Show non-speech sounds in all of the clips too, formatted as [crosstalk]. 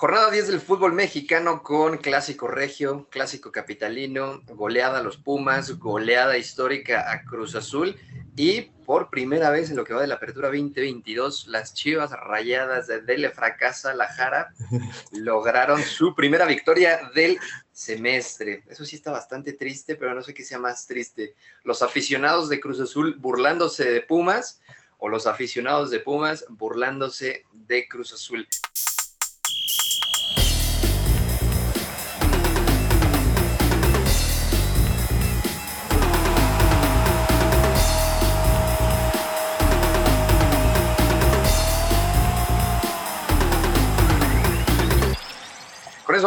Jornada 10 del fútbol mexicano con clásico regio, clásico capitalino, goleada a los Pumas, goleada histórica a Cruz Azul y por primera vez en lo que va de la apertura 2022, las Chivas rayadas de Dele Fracasa La Jara [laughs] lograron su primera victoria del semestre. Eso sí está bastante triste, pero no sé qué sea más triste. Los aficionados de Cruz Azul burlándose de Pumas o los aficionados de Pumas burlándose de Cruz Azul.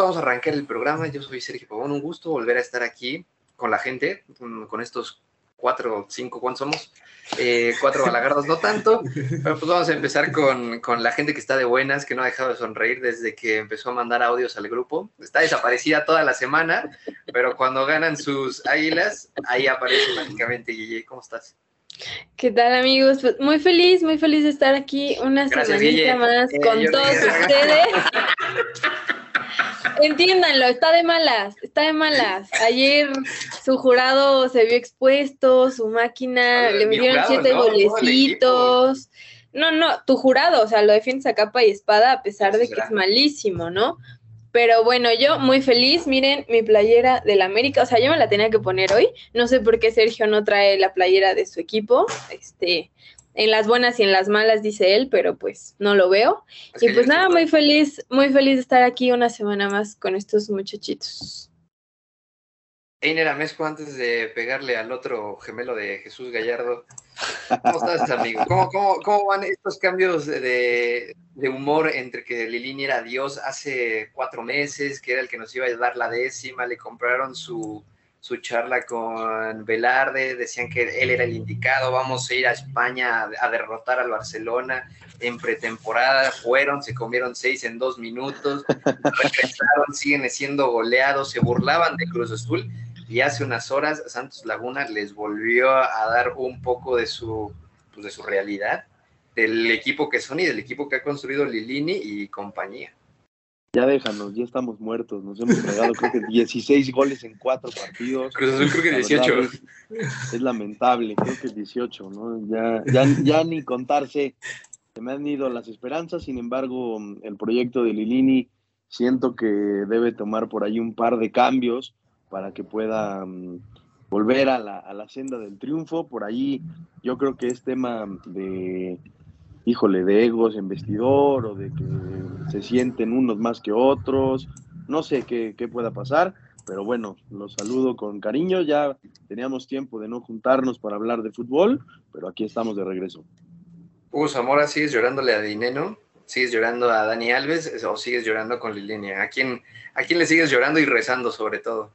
Vamos a arrancar el programa. Yo soy Sergio Pavón. Un gusto volver a estar aquí con la gente, con estos cuatro, cinco, ¿cuántos somos? Eh, cuatro balagardos, no tanto, pero pues vamos a empezar con, con, la gente que está de buenas, que no ha dejado de sonreír desde que empezó a mandar audios al grupo. Está desaparecida toda la semana, pero cuando ganan sus águilas, ahí aparece mágicamente Guille. ¿Cómo estás? ¿Qué tal amigos? Pues muy feliz, muy feliz de estar aquí una semana más eh, con todos ustedes. [laughs] [laughs] Entiéndanlo, está de malas, está de malas. Ayer su jurado se vio expuesto, su máquina le metieron siete golecitos. No, no, tu jurado, o sea, lo defiendes a capa y espada a pesar de que es malísimo, ¿no? Pero bueno, yo muy feliz, miren mi playera del América, o sea, yo me la tenía que poner hoy, no sé por qué Sergio no trae la playera de su equipo, este, en las buenas y en las malas, dice él, pero pues no lo veo. y pues nada, muy feliz, muy feliz de estar aquí una semana más con estos muchachitos. Einer Amesco, antes de pegarle al otro gemelo de Jesús Gallardo, ¿cómo estás, amigo? ¿Cómo, cómo, cómo van estos cambios de, de, humor entre que Lilini era Dios hace cuatro meses, que era el que nos iba a dar la décima, le compraron su su charla con Velarde, decían que él era el indicado, vamos a ir a España a, derrotar al Barcelona en pretemporada, fueron, se comieron seis en dos minutos, [laughs] regresaron, siguen siendo goleados, se burlaban de Cruz Azul y hace unas horas Santos Laguna les volvió a dar un poco de su, pues, de su realidad, del equipo que son y del equipo que ha construido Lilini y compañía. Ya déjanos, ya estamos muertos. Nos hemos pegado creo que 16 goles en cuatro partidos. Cruz Azul creo que 18. Es, lamentable, creo que 18, ¿no? Ya, ya, ya ni contarse. Se me han ido las esperanzas, sin embargo, el proyecto de Lilini siento que debe tomar por ahí un par de cambios para que pueda mm, volver a la, a la senda del triunfo. Por ahí yo creo que es tema de híjole, de egos en vestidor o de que se sienten unos más que otros. No sé qué, pueda pasar, pero bueno, los saludo con cariño. Ya teníamos tiempo de no juntarnos para hablar de fútbol, pero aquí estamos de regreso. Hugo Zamora, ¿sigues llorándole a Dineno? ¿Sigues llorando a Dani Alves o sigues llorando con Lilinia? ¿A quién, ¿A quién le sigues llorando y rezando sobre todo?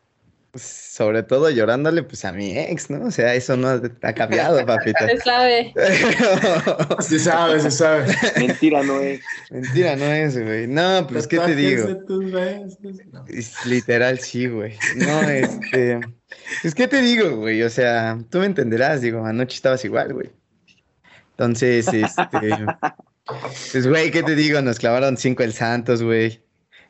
Pues, sobre todo llorándole pues a mi ex, ¿no? O sea, eso no ha cambiado, [laughs] papita. Se sabe. [laughs] se sabe, se sabe. Mentira no es. Mentira no es, güey. No, pues, ¿qué te digo? Literal, sí, güey. No, este... Pues, ¿qué te digo, güey? O sea, tú me entenderás, digo, anoche estabas igual, güey. Entonces, este... [laughs] Pues, güey, ¿qué te digo? Nos clavaron cinco el Santos, güey.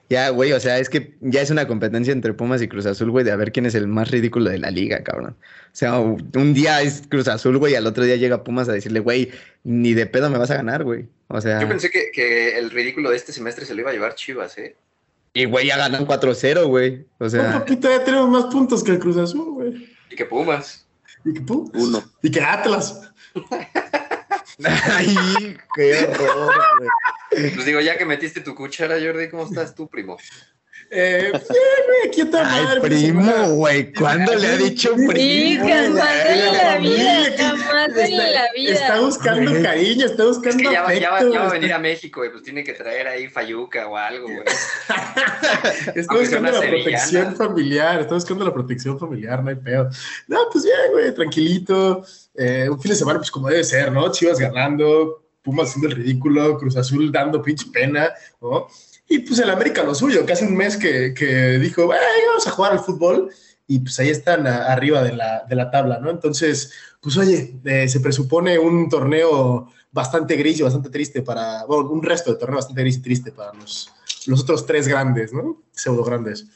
Ya, güey, o sea, es que ya es una competencia entre Pumas y Cruz Azul, güey, de a ver quién es el más ridículo de la liga, cabrón. O sea, un día es Cruz Azul, güey, y al otro día llega Pumas a decirle, güey, ni de pedo me vas a ganar, güey. O sea. Yo pensé que, el ridículo de este semestre se lo iba a llevar Chivas, ¿eh? Y, güey, ya ganan 4-0, güey. O sea. Un poquito ya tenemos más puntos que el Cruz Azul, güey. Y que Pumas. Y que Pumas. Uno. Y que Atlas. [laughs] [laughs] Ay, qué horror, güey. Pues digo, ya que metiste tu cuchara, Jordi, ¿cómo estás tú, primo? Eh, bien, güey, aquí está Ay, primo, güey. ¿Cuándo le ha dicho primo? Sí, jamás en la vida, jamás en la vida. Está buscando cariño, está buscando es que ya, afecto, ya, va, ya, va, a venir a México, güey, pues tiene que traer ahí fayuca o algo, güey. [laughs] está buscando la protección familiar, está buscando la protección familiar, no hay pedo. No, pues bien, güey, tranquilito. Eh, un fin de semana, pues como debe ser, ¿no? Chivas ganando, Pumas haciendo el ridículo, Cruz Azul dando pinche pena, ¿no? Y pues el América lo suyo, que hace un mes que, que dijo, vamos a jugar al fútbol y pues ahí están arriba de la, de la, tabla, ¿no? Entonces, pues oye, eh, se presupone un torneo bastante gris y bastante triste para, bueno, un resto de torneo bastante gris y triste para los, los otros tres grandes, ¿no? Pseudo grandes.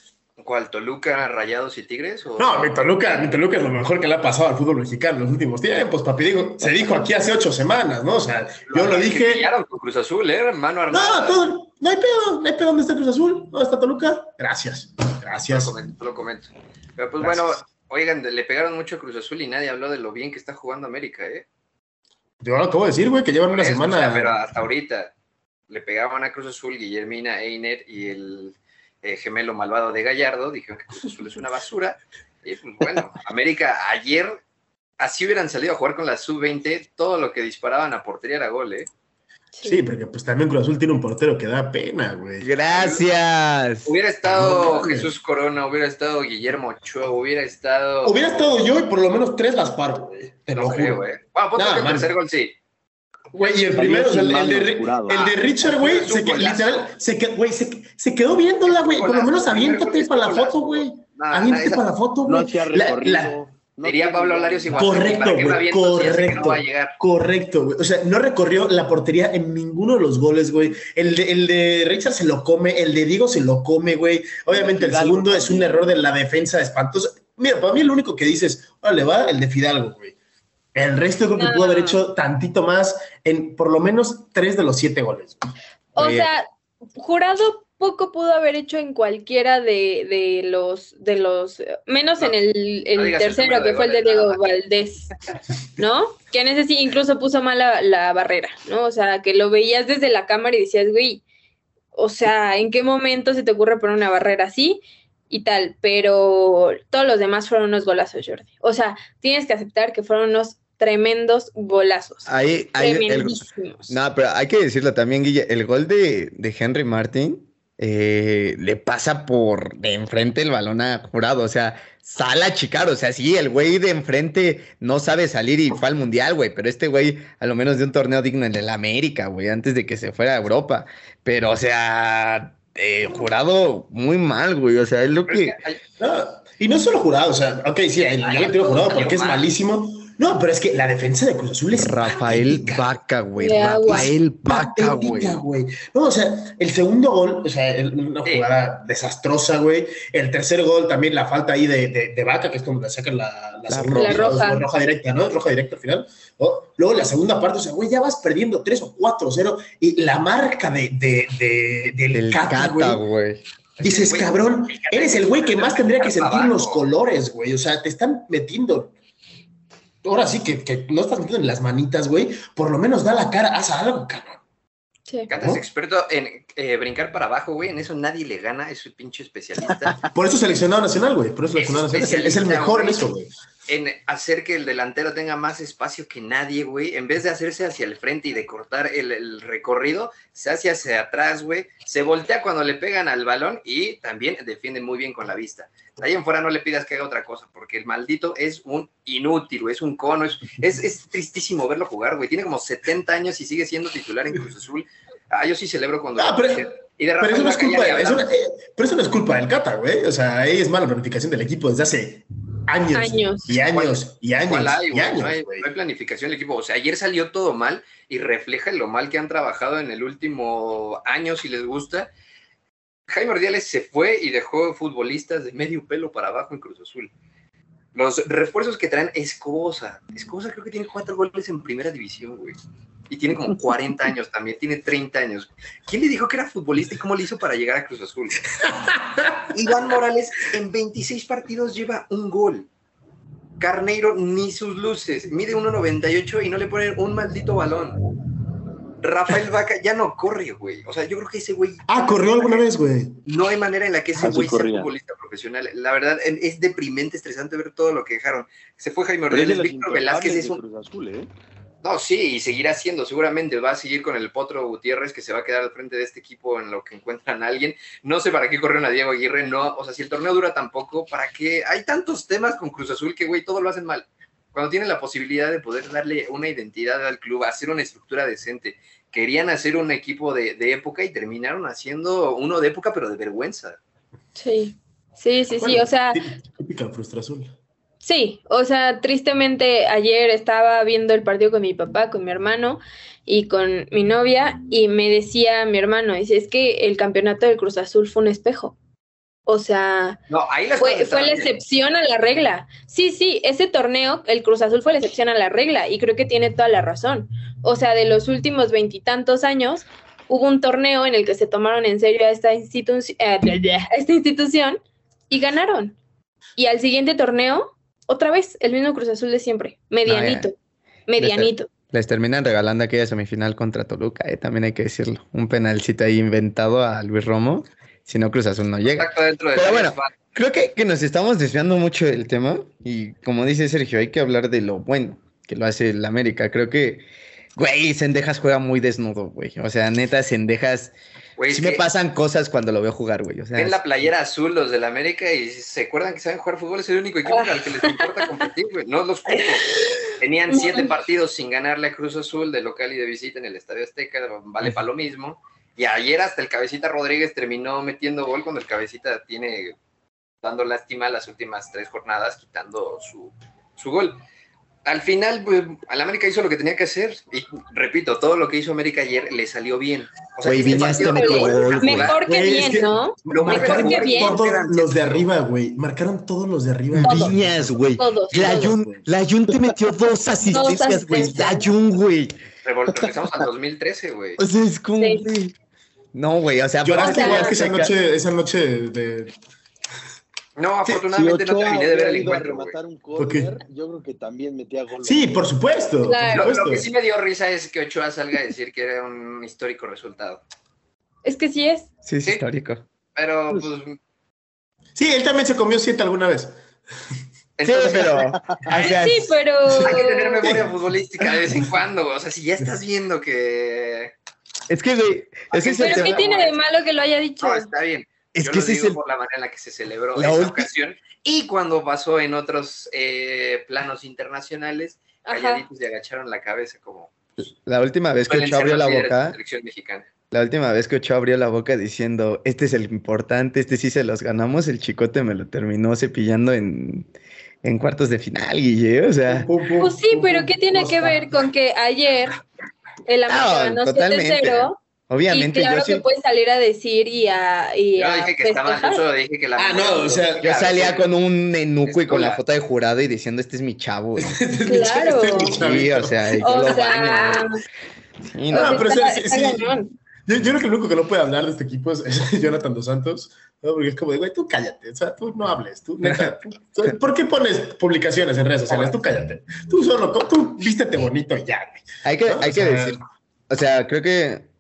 ¿Cuál? ¿Toluca, Rayados y Tigres? O... No, mi Toluca, mi Toluca es lo mejor que le ha pasado al fútbol mexicano en los últimos tiempos, papi. Digo, se dijo aquí hace ocho semanas, ¿no? O sea, yo lo dije. con Cruz Azul, ¿eh? Mano armada. No, todo, no hay pedo, no hay pedo. ¿Dónde está Cruz Azul? ¿Dónde está Toluca? Gracias, gracias. Lo comento, lo comento. Pero pues bueno, oigan, le pegaron mucho a Cruz Azul y nadie habló de lo bien que está jugando América, ¿eh? Yo lo acabo de decir, güey, que llevan una semana. pero hasta ahorita le pegaban a Cruz Azul, Guillermina, Einer y el eh, gemelo malvado de Gallardo, dijeron que Cruz Azul es una basura. Y pues bueno, América ayer, así hubieran salido a jugar con la sub-20, todo lo que disparaban a portería era gol, ¿eh? Sí, porque pues también Cruz Azul tiene un portero que da pena, güey. Gracias. Hubiera estado Jesús Corona, hubiera estado Guillermo Ochoa, hubiera estado. Hubiera estado yo y por lo menos tres las paro, güey. Te lo juro. güey. Bueno, ponte que el tercer gol sí. Güey, y el primero, el, de, el de Richard, güey, se, literal, se, güey, se, se, quedó viéndola, güey. Por lo menos aviéntate para la foto, güey. Aviéntate para la foto, güey. No Diría Pablo Larios igual. Correcto, güey. Correcto. correcto, güey. O sea, no recorrió la portería en ninguno de los goles, güey. El de, el de Richard se lo come, el de Diego se lo come, güey. Obviamente el segundo es un error de la defensa espantoso. Mira, para mí el único que dices, le va el de Fidalgo, güey. El resto creo que pudo haber hecho tantito más en por lo menos tres de los siete goles. O sea, jurado poco pudo haber hecho en cualquiera de, los, de los, menos en el, tercero, que fue el de Diego Valdés, ¿no? Que en ese sí incluso puso mal la, barrera, ¿no? O sea, que lo veías desde la cámara y decías, güey, o sea, ¿en qué momento se te ocurre poner una barrera así? y tal, pero todos los demás fueron unos golazos, Jordi. O sea, tienes que aceptar que fueron unos tremendos golazos. Ahí, no, pero hay que decirlo también, Guille, el gol de, Henry Martin eh, le pasa por de enfrente el balón a jurado, o sea, sale a chicar, o sea, sí, el güey de enfrente no sabe salir y fue al mundial, güey, pero este güey, a lo menos de un torneo digno en el América, güey, antes de que se fuera a Europa, pero, o sea, eh, jurado muy mal, güey, o sea, es lo que... y no solo jurado, o sea, ok, sí, el, el jurado porque es malísimo, no, pero es que la defensa de Cruz Azul es. Rafael Vaca, güey. Rafael Vaca, güey. No, o sea, el segundo gol, o sea, una jugada desastrosa, güey. El tercer gol también la falta ahí de, de, Vaca, que es como le sacan la, la, segunda roja. roja. directa, ¿no? Roja directa al final. Luego la segunda parte, o sea, güey, ya vas perdiendo 3 o 4-0 y la marca de, de, del Cata, güey. Dices, cabrón, eres el güey que más tendría que sentir los colores, güey. O sea, te están metiendo ahora sí que, no estás metiendo en las manitas, güey, por lo menos da la cara, haz algo, cabrón. Sí. Cata es experto en eh, brincar para abajo, güey. En eso nadie le gana, es un pinche especialista. [laughs] por eso seleccionado nacional, güey. Por eso seleccionado nacional. Es el mejor en eso, güey en hacer que el delantero tenga más espacio que nadie, güey. En vez de hacerse hacia el frente y de cortar el, recorrido, se hace hacia atrás, güey. Se voltea cuando le pegan al balón y también defiende muy bien con la vista. Ahí en fuera no le pidas que haga otra cosa, porque el maldito es un inútil, güey. Es un cono. Es, es, tristísimo verlo jugar, güey. Tiene como 70 años y sigue siendo titular en Cruz Azul. Ah, yo sí celebro cuando... Ah, pero, pero, eso no es culpa, eh, pero eso no es culpa del Cata, güey. O sea, ahí es mala planificación del equipo desde hace años, y años y años. y años no, hay, planificación del equipo. O sea, ayer salió todo mal y refleja lo mal que han trabajado en el último año, si les gusta. Jaime Ordiales se fue y dejó futbolistas de medio pelo para abajo en Cruz Azul. Los refuerzos que traen Escobosa. Escobosa creo que tiene cuatro goles en primera división, güey. Y tiene como 40 [laughs] años también, tiene 30 años. ¿Quién le dijo que era futbolista y cómo le hizo para llegar a Cruz Azul? [laughs] Iván Morales en 26 partidos lleva un gol. Carneiro ni sus luces. Mide 1.98 y no le ponen un maldito balón. Rafael Vaca ya no corre, güey. O sea, yo creo que ese güey. Ah, corrió alguna vez, güey. No hay manera en la que ese ah, güey sea futbolista profesional. La verdad, es deprimente, estresante ver todo lo que dejaron. Se fue Jaime Ordenes, Víctor Velázquez es un. Azul, ¿eh? No, sí, y seguirá siendo, seguramente va a seguir con el Potro Gutiérrez, que se va a quedar al frente de este equipo en lo que encuentran a alguien. No sé para qué corrieron a Diego Aguirre, no, o sea, si el torneo dura tampoco, ¿para qué? Hay tantos temas con Cruz Azul que, güey, todo lo hacen mal. Cuando tienen la posibilidad de poder darle una identidad al club, hacer una estructura decente, querían hacer un equipo de, época y terminaron haciendo uno de época, pero de vergüenza. Sí, sí, sí, sí, o sea... Típica frustra azul. Sí, o sea, tristemente ayer estaba viendo el partido con mi papá, con mi hermano y con mi novia y me decía mi hermano, dice, es que el campeonato del Cruz Azul fue un espejo. O sea, fue, fue la excepción a la regla. Sí, sí, ese torneo, el Cruz Azul fue la excepción a la regla y creo que tiene toda la razón. O sea, de los últimos veintitantos años, hubo un torneo en el que se tomaron en serio a esta, institu eh, esta institución y ganaron. Y al siguiente torneo, otra vez, el mismo Cruz Azul de siempre, medianito, medianito. Les, terminan regalando aquella semifinal contra Toluca, eh, también hay que decirlo. Un penalcito ahí inventado a Luis Romo si no Cruz Azul no llega. Pero bueno, creo que, que, nos estamos desviando mucho del tema y como dice Sergio, hay que hablar de lo bueno que lo hace el América. Creo que, güey, Sendejas juega muy desnudo, güey. O sea, neta, Sendejas... Güey, sí me pasan cosas cuando lo veo jugar, güey. O sea, en la playera azul los del América y se acuerdan que saben jugar fútbol, es el único equipo al que les importa competir, güey. No los culpo. [laughs] Tenían siete partidos sin ganarle a Cruz Azul de local y de visita en el Estadio Azteca, vale para lo mismo. Y ayer hasta el Cabecita Rodríguez terminó metiendo gol cuando el Cabecita tiene dando lástima las últimas tres jornadas, quitando su, su gol. Al final, pues, al América hizo lo que tenía que hacer. Y repito, todo lo que hizo América ayer le salió bien. O sea, Mejor que bien, ¿no? Mejor que bien. Todos los de arriba, güey. Marcaron todos los de arriba. Viñas, güey. La la Jun te metió dos asistencias, güey. La Jun, güey. Regresamos al 2013, güey. O sea, es como. No, güey, o sea, Lloraste igual que esa noche, esa noche de. No, afortunadamente no terminé de ver el encuentro. un corner, yo creo que también metía gol. Sí, por supuesto. Lo, que sí me dio risa es que Ochoa salga a decir que era un histórico resultado. Es que sí es. Sí, es histórico. Pero, pues, pues. Sí, él también se comió siete alguna vez. sí, pero. [laughs] sí, pero. Hay que tener memoria futbolística de vez en cuando. O sea, si ya estás viendo que es que, güey, es que Pero ¿qué tiene de malo que lo haya dicho? No, está bien. Es Yo que lo digo es por la manera en la que se celebró la esa ocasión y cuando pasó en otros eh, planos internacionales, calladitos y agacharon la cabeza como... La última vez que Ochoa abrió la boca... La última vez que Ochoa abrió la boca diciendo, este es el importante, este sí se los ganamos, el chicote me lo terminó cepillando en, en cuartos de final, Guille, o sea... Pues sí, pero ¿qué tiene que ver con que ayer el América ganó 7-0. Obviamente. Y claro que puedes salir a decir y a. Y yo dije que estaba yo dije que la. Ah, no, o sea. Yo salía con un enuco y con la foto de jurado y diciendo: Este es mi chavo. [laughs] claro. Sí, o sea, yo lo baño. Sí, no, no pero sí, sí, yo, yo, creo que el único que no puede hablar de este equipo [laughs] es, Jonathan Dos Santos, ¿no? porque es como de, güey, tú cállate, o sea, tú no hables, tú, neta, ¿por qué pones publicaciones en redes sociales? Tú cállate, tú solo, tú vístete bonito y ya, güey. Hay que, hay que decir, o sea, creo que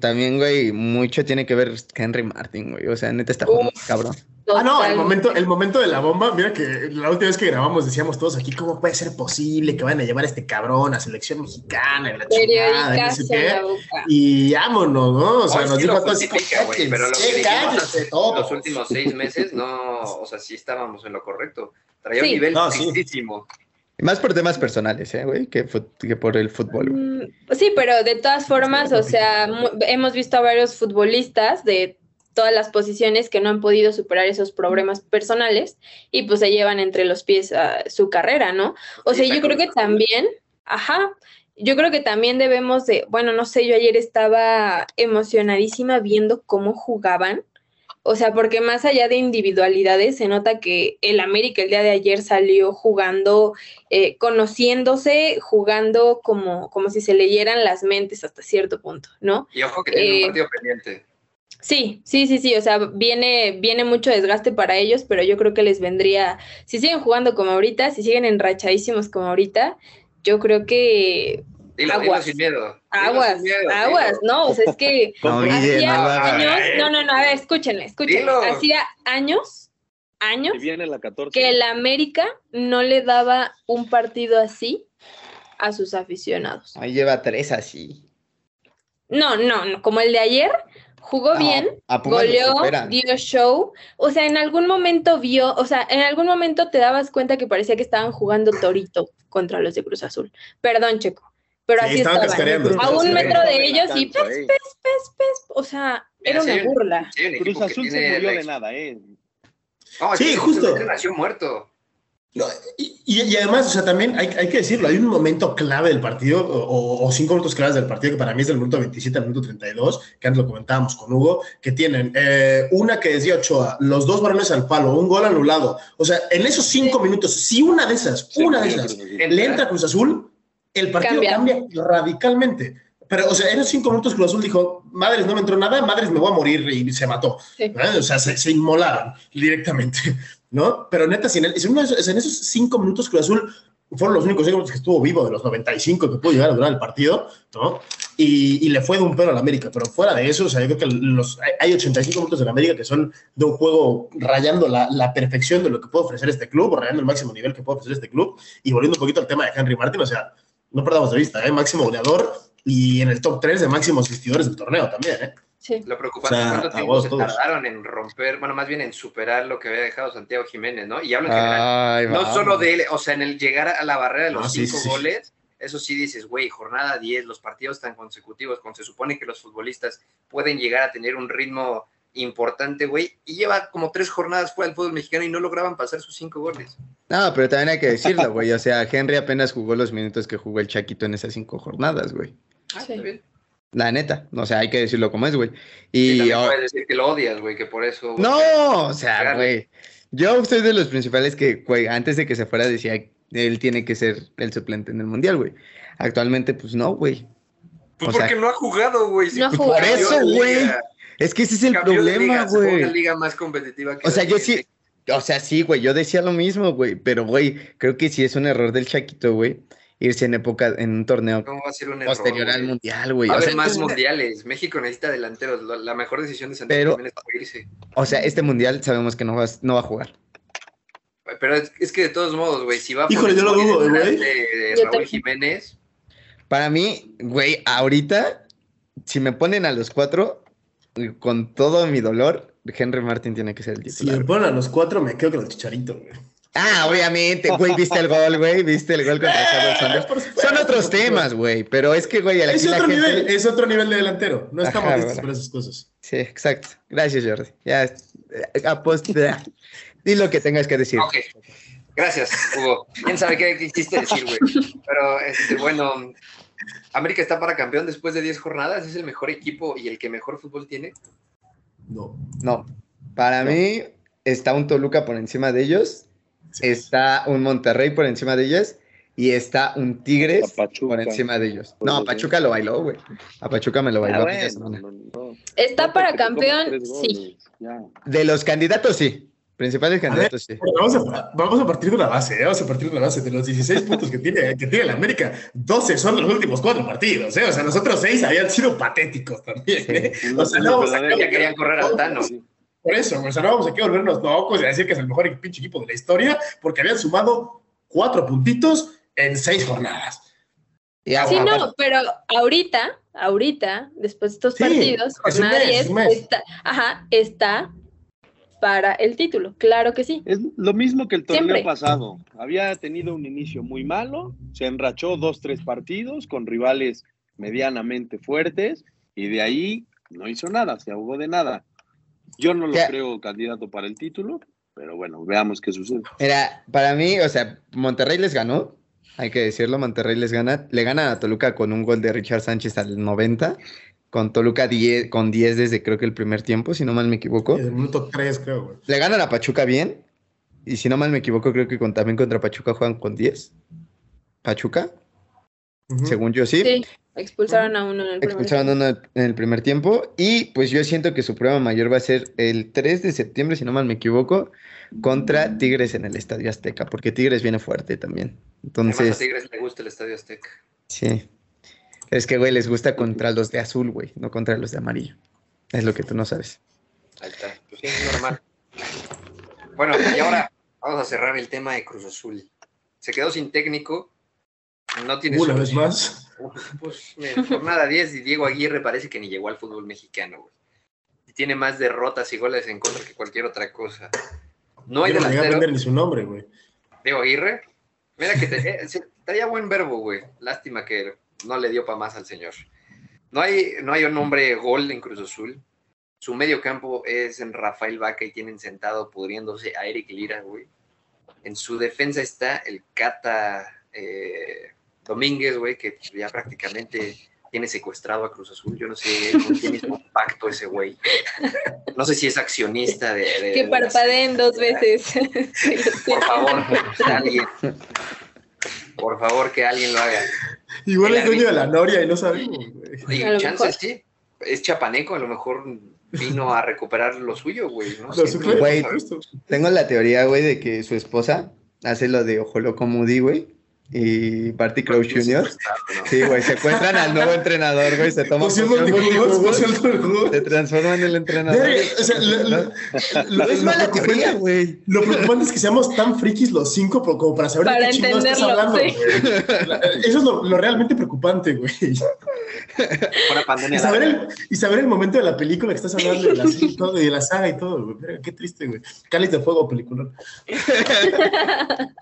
también, güey, mucho tiene que ver Henry Martin, güey, o sea, neta está como cabrón. Ah, no, el momento, el momento de la bomba, mira que la última vez que grabamos decíamos todos aquí, ¿cómo puede ser posible que vayan a llevar a este cabrón a selección mexicana en la chingada? Y, no sé qué? y vámonos, ¿no? O sea, nos dijo todos güey, pero lo que dijimos los últimos seis meses, no, o sea, sí estábamos en lo correcto. Traía un nivel no, Más por temas personales, ¿eh, güey? Que, que, por el fútbol. Mm, sí, pero de todas formas, o sea, hemos visto a varios futbolistas de todas las posiciones que no han podido superar esos problemas personales y pues se llevan entre los pies a su carrera, ¿no? O sea, yo creo que también, ajá, yo creo que también debemos de, bueno, no sé, yo ayer estaba emocionadísima viendo cómo jugaban. O sea, porque más allá de individualidades, se nota que el América el día de ayer salió jugando, eh, conociéndose, jugando como, como si se leyeran las mentes hasta cierto punto, ¿no? Y ojo que tiene un eh, partido pendiente. Sí, sí, sí, sí, o sea, viene, viene mucho desgaste para ellos, pero yo creo que les vendría, si siguen jugando como ahorita, si siguen enrachadísimos como ahorita, yo creo que aguas, sin miedo. aguas, aguas, no, o sea, es que [laughs] hacía años, no, no, no, a ver, escúchenme, escúchenme, hacía años, años que el América no le daba un partido así a sus aficionados. Ahí lleva tres así. No, no, no, como el de ayer, jugó bien, goleó, dio show. O sea, en algún momento vio, o sea, en algún momento te dabas cuenta que parecía que estaban jugando Torito contra los de Cruz Azul. Perdón, Checo. Pero así estaban. A un metro de ellos y pes, pes, pes, pes. O sea, era una burla. Cruz Azul se murió de nada, ¿eh? sí, justo. Nació muerto. y, además, o sea, también hay, hay, que decirlo, hay un momento clave del partido, o, cinco minutos claves del partido, que para mí es del minuto 27 al minuto 32, que antes lo comentábamos con Hugo, que tienen eh, una que decía Ochoa, los dos varones al palo, un gol anulado. O sea, en esos cinco minutos, si una de esas, una de esas, le entra a Cruz Azul, el partido cambia, radicalmente. Pero, o sea, en esos cinco minutos Cruz Azul dijo, madres, no me entró nada, madres, me voy a morir y se mató. O sea, se, se, inmolaron directamente. ¿no? Pero neta, si en, esos cinco minutos Cruz Azul fueron los únicos cinco minutos que estuvo vivo de los 95 que pudo llegar a durar el partido, ¿no? Y, le fue de un pelo a la América, pero fuera de eso, o sea, yo creo que los, hay 85 minutos la América que son de un juego rayando la, la, perfección de lo que puede ofrecer este club, o rayando el máximo nivel que puede ofrecer este club, y volviendo un poquito al tema de Henry Martin, o sea, no perdamos de vista, ¿eh? Máximo goleador y en el top 3 de máximos asistidores del torneo también, ¿eh? Lo preocupante es cuánto tiempo se tardaron en romper, bueno, más bien en superar lo que había dejado Santiago Jiménez, ¿no? Y hablo en general, no solo de él, o sea, en el llegar a la barrera de los cinco goles, eso sí dices, güey, jornada 10, los partidos tan consecutivos, cuando se supone que los futbolistas pueden llegar a tener un ritmo importante, güey, y lleva como tres jornadas fuera del fútbol mexicano y no lograban pasar sus cinco goles. No, pero también hay que decirlo, güey, o sea, Henry apenas jugó los minutos que jugó el Chaquito en esas cinco jornadas, güey. Ah, está bien. La neta, o sea, hay que decirlo como es, güey. Y, también puedes decir que lo odias, güey, que por eso. No, o sea, güey. Yo soy de los principales que, güey, antes de que se fuera decía él tiene que ser el suplente en el mundial, güey. Actualmente, pues no, güey. Pues porque no ha jugado, güey. no ha jugado. Por eso, güey. Es que ese es el problema, güey. una liga más competitiva que O sea, yo sí. O sea, sí, güey. Yo decía lo mismo, güey. Pero, güey, creo que sí es un error del Chaquito, güey irse en época, en un torneo posterior al mundial, güey. Va más mundiales. México necesita delanteros. La mejor decisión de Santiago es irse. O sea, este mundial sabemos que no va, no va a jugar. Pero es, que de todos modos, güey, si va a Híjole, yo lo dudo, güey. De, Raúl Jiménez. Para mí, güey, ahorita, si me ponen a los cuatro, con todo mi dolor, Henry Martin tiene que ser el titular. Si me ponen a los cuatro, me quedo con el chicharito, güey. Ah, obviamente, güey, viste el gol, güey, viste el gol contra Carlos Sanders. Son otros temas, güey, pero es que, güey, es otro nivel, es otro nivel de delantero. No estamos listos para esas cosas. Sí, exacto. Gracias, Jordi. Ya, eh, aposta. Di lo que tengas que decir. Ok. Gracias, Hugo. ¿Quién sabe qué quisiste decir, güey? Pero, este, bueno, América está para campeón después de 10 jornadas. ¿Es el mejor equipo y el que mejor fútbol tiene? No. No. Para mí está un Toluca por encima de ellos está un Monterrey por encima de ellos y está un Tigres por encima de ellos. No, a Pachuca lo bailó, güey. A Pachuca me lo bailó. Ah, está para campeón, sí. De los candidatos, sí. Principales candidatos, sí. Vamos a, partir de la base, ¿eh? vamos a partir de la base. De los 16 puntos que tiene, que tiene la América, 12 son los últimos cuatro partidos, ¿eh? O sea, los otros seis habían sido patéticos también, ¿eh? O sea, no, ya querían correr a Tano. Por eso, o sea, no vamos aquí a volvernos locos y a decir que es el mejor pinche equipo de la historia, porque habían sumado cuatro puntitos en seis jornadas. sí, no, pero ahorita, ahorita, después de estos partidos, jornada 10, está, ajá, está para el título, claro que sí. Es lo mismo que el torneo pasado. Había tenido un inicio muy malo, se enrachó dos, tres partidos con rivales medianamente fuertes y de ahí no hizo nada, se ahogó de nada. Yo no lo creo candidato para el título, pero bueno, veamos qué sucede. Mira, para mí, o sea, Monterrey les ganó, hay que decirlo, Monterrey les gana, le gana a Toluca con un gol de Richard Sánchez al 90, con Toluca 10, con 10 desde creo que el primer tiempo, si no mal me equivoco. el minuto 3 creo, güey. Le ganan a Pachuca bien, y si no mal me equivoco, creo que con, también contra Pachuca juegan con 10. Pachuca, según yo sí. Sí. Expulsaron a uno en el primer Expulsaron a uno en el primer tiempo. Y pues yo siento que su prueba mayor va a ser el 3 de septiembre, si no mal me equivoco, contra Tigres en el Estadio Azteca, porque Tigres viene fuerte también. Entonces. a Tigres le gusta el Estadio Azteca. Sí. Es que, güey, les gusta contra los de azul, güey, no contra los de amarillo. Es lo que tú no sabes. Ahí está. Pues sí, es normal. bueno, y ahora vamos a cerrar el tema de Cruz Azul. Se quedó sin técnico. No tiene. Una vez más. Pues jornada 10 y Diego Aguirre parece que ni llegó al fútbol mexicano, güey. Y tiene más derrotas y goles en contra que cualquier otra cosa. No hay delantero. No ni su nombre, güey. Diego Aguirre. Mira que te, eh, estaría buen verbo, güey. Lástima que no le dio para más al señor. No hay, no hay un hombre gol en Cruz Azul. Su medio campo es en Rafael Vaca y tienen sentado pudriéndose a Eric Lira, güey. En su defensa está el Cata eh, Domínguez, güey, que ya prácticamente tiene secuestrado a Cruz Azul. Yo no sé con quién hizo un pacto ese güey. No sé si es accionista de. que parpadeen dos veces. [laughs] Por favor, alguien. Por favor, que alguien lo haga. Igual es dueño de la Noria y no sabemos. Y chances sí. Es chapaneco, a lo mejor vino a recuperar lo suyo, güey. ¿no? Güey, tengo la teoría, güey, de que su esposa hace lo de Ojo Loco Moody, güey y Barty Crouch Jr. Sí, güey, secuestran al nuevo entrenador, güey, se toma Se transforma en el entrenador. O sea, lo, es mala teoría, güey. Lo preocupante es que seamos tan frikis los cinco como para saber de qué chingados estás hablando. Eso es lo, realmente preocupante, güey. Y saber, el, y saber el momento de la película que estás hablando de la, [laughs] de la saga y todo, güey. Qué triste, güey. Cáliz de fuego, película. [laughs]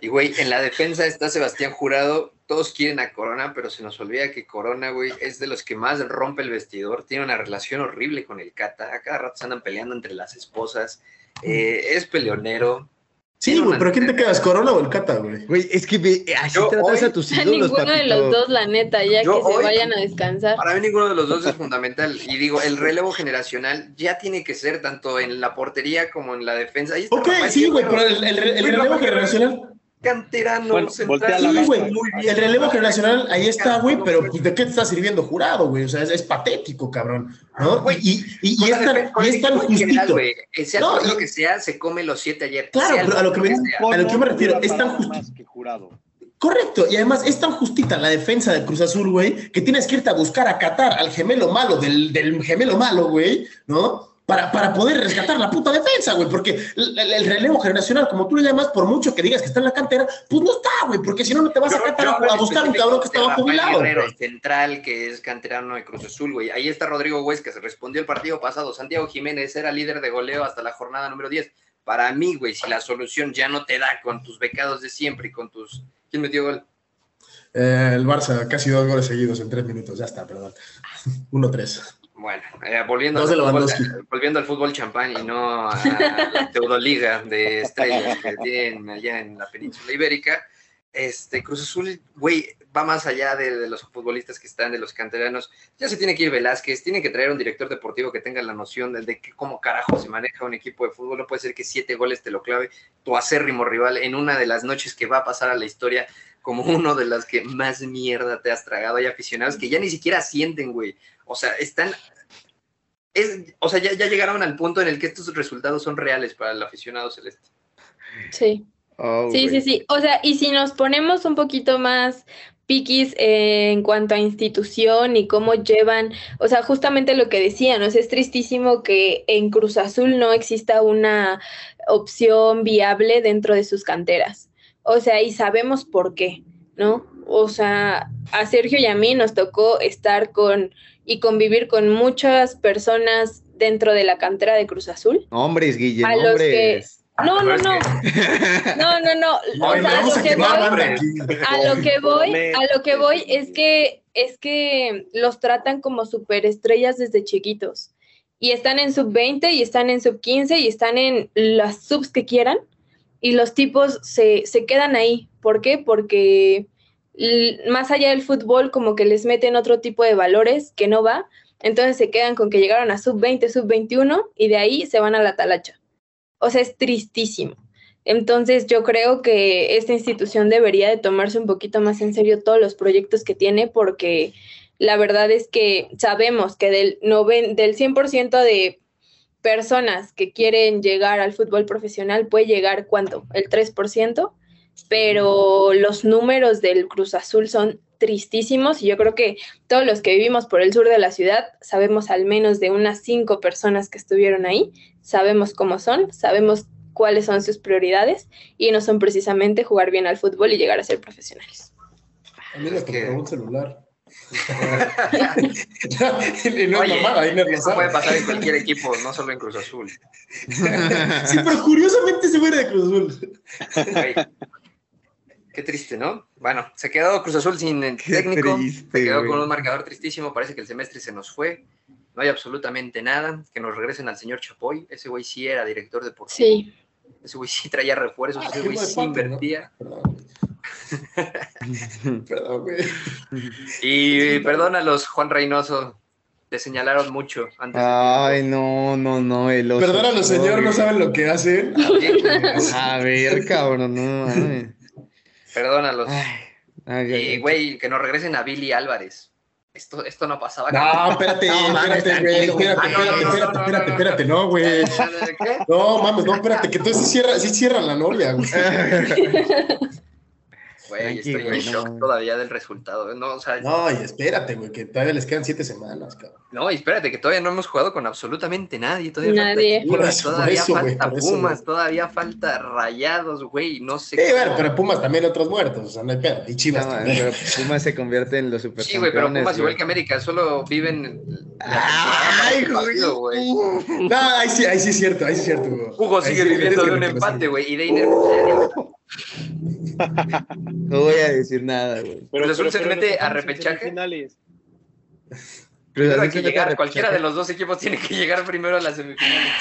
Y, güey, en la defensa está Sebastián Jurado. Todos quieren a Corona, pero se nos olvida que Corona, güey, es de los que más rompe el vestidor. Tiene una relación horrible con el Cata. A cada rato se andan peleando entre las esposas. Eh, es peleonero. Sí, güey, pero ¿quién te quedas, Corona o el Cata, güey? Güey, es que así tratas a tus ídolos, Ninguno de los dos, la neta, ya que se vayan a descansar. Para mí ninguno de los dos es fundamental. Y digo, el relevo generacional ya tiene que ser tanto en la portería como en la defensa. ok, sí, güey, pero el, el relevo generacional canterano. sí, güey. El relevo generacional ahí está, güey, pero pues, ¿de qué te está sirviendo jurado, güey? O sea, es, patético, cabrón. ¿no? Y, y, y, es tan, y es tan justito. Sea no, lo que sea, se come los siete ayer. Claro, pero a lo que, me, a lo que me refiero, es tan justito. Correcto, y además es tan justita la defensa de Cruz Azul, güey, que tienes que irte a buscar a Qatar al gemelo malo del, del gemelo malo, güey, ¿no? Para, para poder rescatar la puta defensa, güey, porque el, relevo generacional, como tú le llamas, por mucho que digas que está en la cantera, pues no está, güey, porque si no, no te vas a, a, buscar un cabrón que estaba jubilado. El central, que es canterano de Cruz Azul, güey. Ahí está Rodrigo Güez, que se respondió el partido pasado. Santiago Jiménez era líder de goleo hasta la jornada número 10. Para mí, güey, si la solución ya no te da con tus becados de siempre y con tus... ¿Quién metió gol? Eh, el Barça, casi dos goles seguidos en tres minutos, ya está, perdón. [laughs] 1-3. Bueno, eh, volviendo, al fútbol, volviendo, al fútbol, champán y no a la [laughs] Teodoliga de estrellas que tienen allá en la península ibérica, este Cruz Azul, güey, va más allá de, los futbolistas que están, de los canteranos. Ya se tiene que ir Velázquez, tiene que traer un director deportivo que tenga la noción de, de cómo carajo se maneja un equipo de fútbol. No puede ser que siete goles te lo clave tu acérrimo rival en una de las noches que va a pasar a la historia como uno de las que más mierda te has tragado. Hay aficionados que ya ni siquiera sienten, güey. O sea, están. Es, o sea, ya, llegaron al punto en el que estos resultados son reales para el aficionado celeste. Sí. Oh, sí, sí, sí. O sea, y si nos ponemos un poquito más piquis eh, en cuanto a institución y cómo llevan, o sea, justamente lo que decían, ¿no? es tristísimo que en Cruz Azul no exista una opción viable dentro de sus canteras. O sea, y sabemos por qué, ¿no? O sea, a Sergio y a mí nos tocó estar con y convivir con muchas personas dentro de la cantera de Cruz Azul. Hombres, Guille, hombres. No, no, [laughs] no. No, no, no. O sea, a lo, que voy, a lo que voy, a lo que voy es que es que los tratan como superestrellas desde chiquitos. Y están en sub 20 y están en sub 15 y están en las subs que quieran. Y los tipos se, se quedan ahí. ¿Por qué? Porque más allá del fútbol, como que les meten otro tipo de valores que no va. Entonces se quedan con que llegaron a sub 20, sub 21 y de ahí se van a la talacha. O sea, es tristísimo. Entonces yo creo que esta institución debería de tomarse un poquito más en serio todos los proyectos que tiene porque la verdad es que sabemos que del, del 100% de personas que quieren llegar al fútbol profesional puede llegar cuánto? El 3% pero los números del Cruz Azul son tristísimos y yo creo que todos los que vivimos por el sur de la ciudad sabemos al menos de unas cinco personas que estuvieron ahí, sabemos cómo son, sabemos cuáles son sus prioridades y no son precisamente jugar bien al fútbol y llegar a ser profesionales. Mí que... un celular. No Oye, eso puede pasar en cualquier equipo, no solo en Cruz Azul. [laughs] sí, pero curiosamente se muere de Cruz Azul. Qué triste, ¿no? Bueno, se quedó Cruz Azul sin técnico, se quedó con un marcador tristísimo, parece que el semestre se nos fue, no hay absolutamente nada, que nos regresen al señor Chapoy, ese güey sí era director deportivo. Sí. Ese güey sí traía refuerzos, ese güey sí invertía. [laughs] Perdón, güey. Y perdón a los Juan Reynoso, te señalaron mucho antes. Ay, no, no, no. El Perdónalo, señor, no saben lo que hacen. A ver, cabrón, no. Perdónalos. y, güey, que nos regresen a Billy Álvarez. Esto, esto no pasaba. No, [laughs] espérate, espérate, güey. Espérate, espérate, espérate, espérate, espérate, no, güey. No, mames, no, espérate, que entonces sí cierra, sí cierra la noria, güey. [laughs] Güey, estoy en shock todavía del resultado. No, o sea, no, y espérate, güey, que todavía les quedan siete semanas, cabrón. No, y espérate, que todavía no hemos jugado con absolutamente nadie. Todavía nadie. Falta todavía falta Pumas, todavía falta Rayados, güey, no sé. Sí, bueno, pero Pumas también otros muertos, o sea, no hay pedo. Y Chivas también. Pero Pumas se convierte en los super [laughs] Sí, güey, pero Pumas igual que América, solo viven. Ay, güey. No, ahí sí, ahí sí es cierto, ahí sí es cierto, güey. Hugo sigue viviendo de un empate, güey, y Deiner. [laughs] No voy a decir nada, güey. Pero, Cruz Azul se mete a repechaje. Hay que llegar, cualquiera de los dos equipos tiene que llegar primero a las semifinales.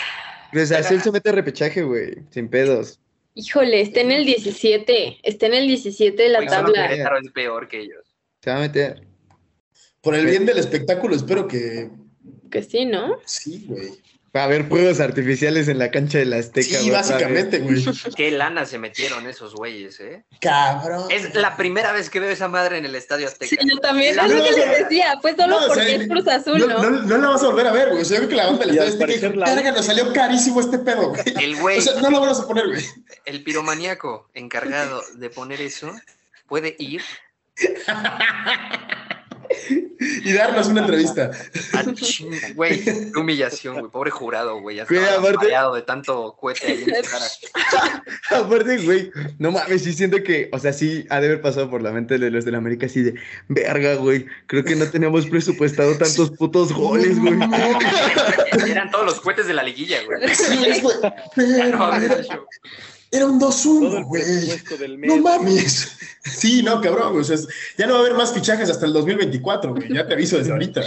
Cruz Azul se mete a repechaje, güey, sin pedos. Híjole, está en el 17, está en el 17 de la tabla. es peor que ellos. Se va a meter. Por el bien del espectáculo, espero que... Que sí, ¿no? Sí, güey. Va a haber juegos artificiales en la cancha de la Azteca. Sí, básicamente, güey. Qué lana se metieron esos güeyes, ¿eh? Cabrón. Es la primera vez que veo esa madre en el Estadio Azteca. Sí, yo también. Es lo que les decía. Fue solo porque es Cruz Azul, ¿no? ¿no? la vas a volver a ver, güey. O sea, yo creo que la banda del Estadio Azteca. Verga, nos salió carísimo este pedo, güey. El güey. O sea, no lo vamos a poner, güey. El piromaníaco encargado de poner eso puede ir [laughs] y darnos una entrevista. Güey, qué humillación, güey. Pobre jurado, güey. Estaba de tanto cohete ahí en cara. [laughs] aparte, güey, no mames, sí siento que, o sea, sí ha de haber pasado por la mente de los de la América así de, verga, güey, creo que no teníamos [laughs] presupuestado tantos putos goles, güey. Eran todos los cohetes de la liguilla, güey. [laughs] Era un 2-1, güey. No mames. Sí, no, cabrón. O sea, ya no va a haber más fichajes hasta el 2024, güey. Ya te aviso desde ahorita.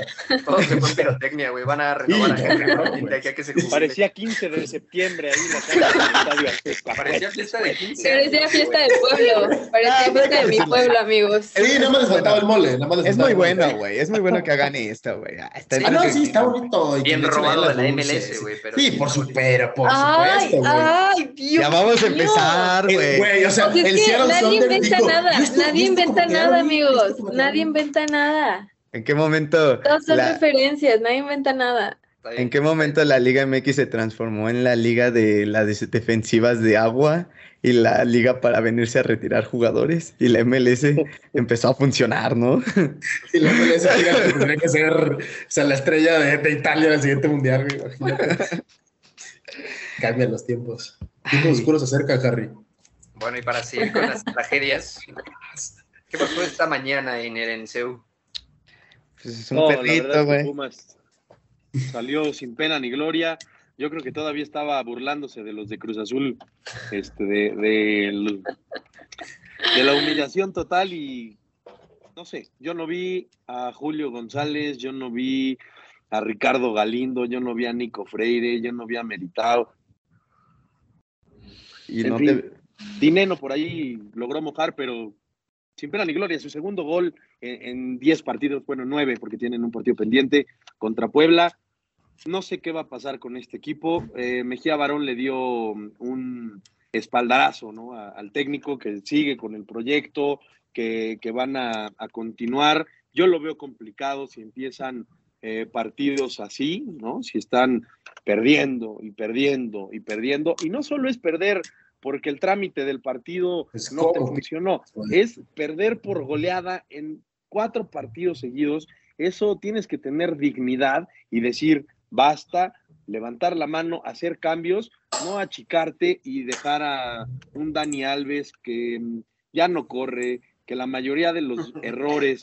Todo se fue pirotecnia, güey. Van a renovar sí, a que se Parecía 15 de septiembre ahí la del Estadio Parecía fiesta de 15. Parecía fiesta de pueblo. Parecía ah, fiesta de mi pueblo, amigos. Sí, nada más les faltaba el mole. Nada más es muy bueno, güey. Es muy bueno que hagan esto, güey. Ah, no, sí, está bonito. Bien robado de la MLS, güey. Sí, por supuesto, por supuesto, güey. Ay, Dios. Ya vamos a empezar, eh, güey. o sea, el cielo Nadie inventa nada. Nadie inventa nada, amigos. Nadie inventa nada. ¿En qué momento? Todas son referencias, nadie inventa nada. ¿En qué momento la Liga MX se transformó en la liga de las defensivas de agua y la liga para venirse a retirar jugadores? Y la MLS [laughs] empezó a funcionar, ¿no? [laughs] Y la MLS tendría que ser o sea, la estrella de, Italia en el siguiente mundial, imagínate. [laughs] Cambian los tiempos. Tiempos oscuros se acercan, Harry. Bueno, y para seguir con las tragedias, ¿qué pasó esta mañana en el Enseu? Pues es un perrito, güey. Salió sin pena ni gloria. Yo creo que todavía estaba burlándose de los de Cruz Azul, este, de, de, de la humillación total y no sé, yo no vi a Julio González, yo no vi a Ricardo Galindo, yo no vi a Nico Freire, yo no vi a Meritao. Y no te, Dineno por ahí logró mojar, pero sin pena ni gloria. Su segundo gol en 10 partidos, bueno, 9 porque tienen un partido pendiente contra Puebla. No sé qué va a pasar con este equipo. Eh, Mejía Barón le dio un espaldarazo ¿no? al técnico que sigue con el proyecto, que, van a, continuar. Yo lo veo complicado si empiezan eh, partidos así, ¿no? Si están perdiendo y perdiendo y perdiendo. Y no solo es perder porque el trámite del partido no te funcionó. Es perder por goleada en cuatro partidos seguidos. Eso tienes que tener dignidad y decir, basta, levantar la mano, hacer cambios, no achicarte y dejar a un Dani Alves que mm, ya no corre, que la mayoría de los [laughs] errores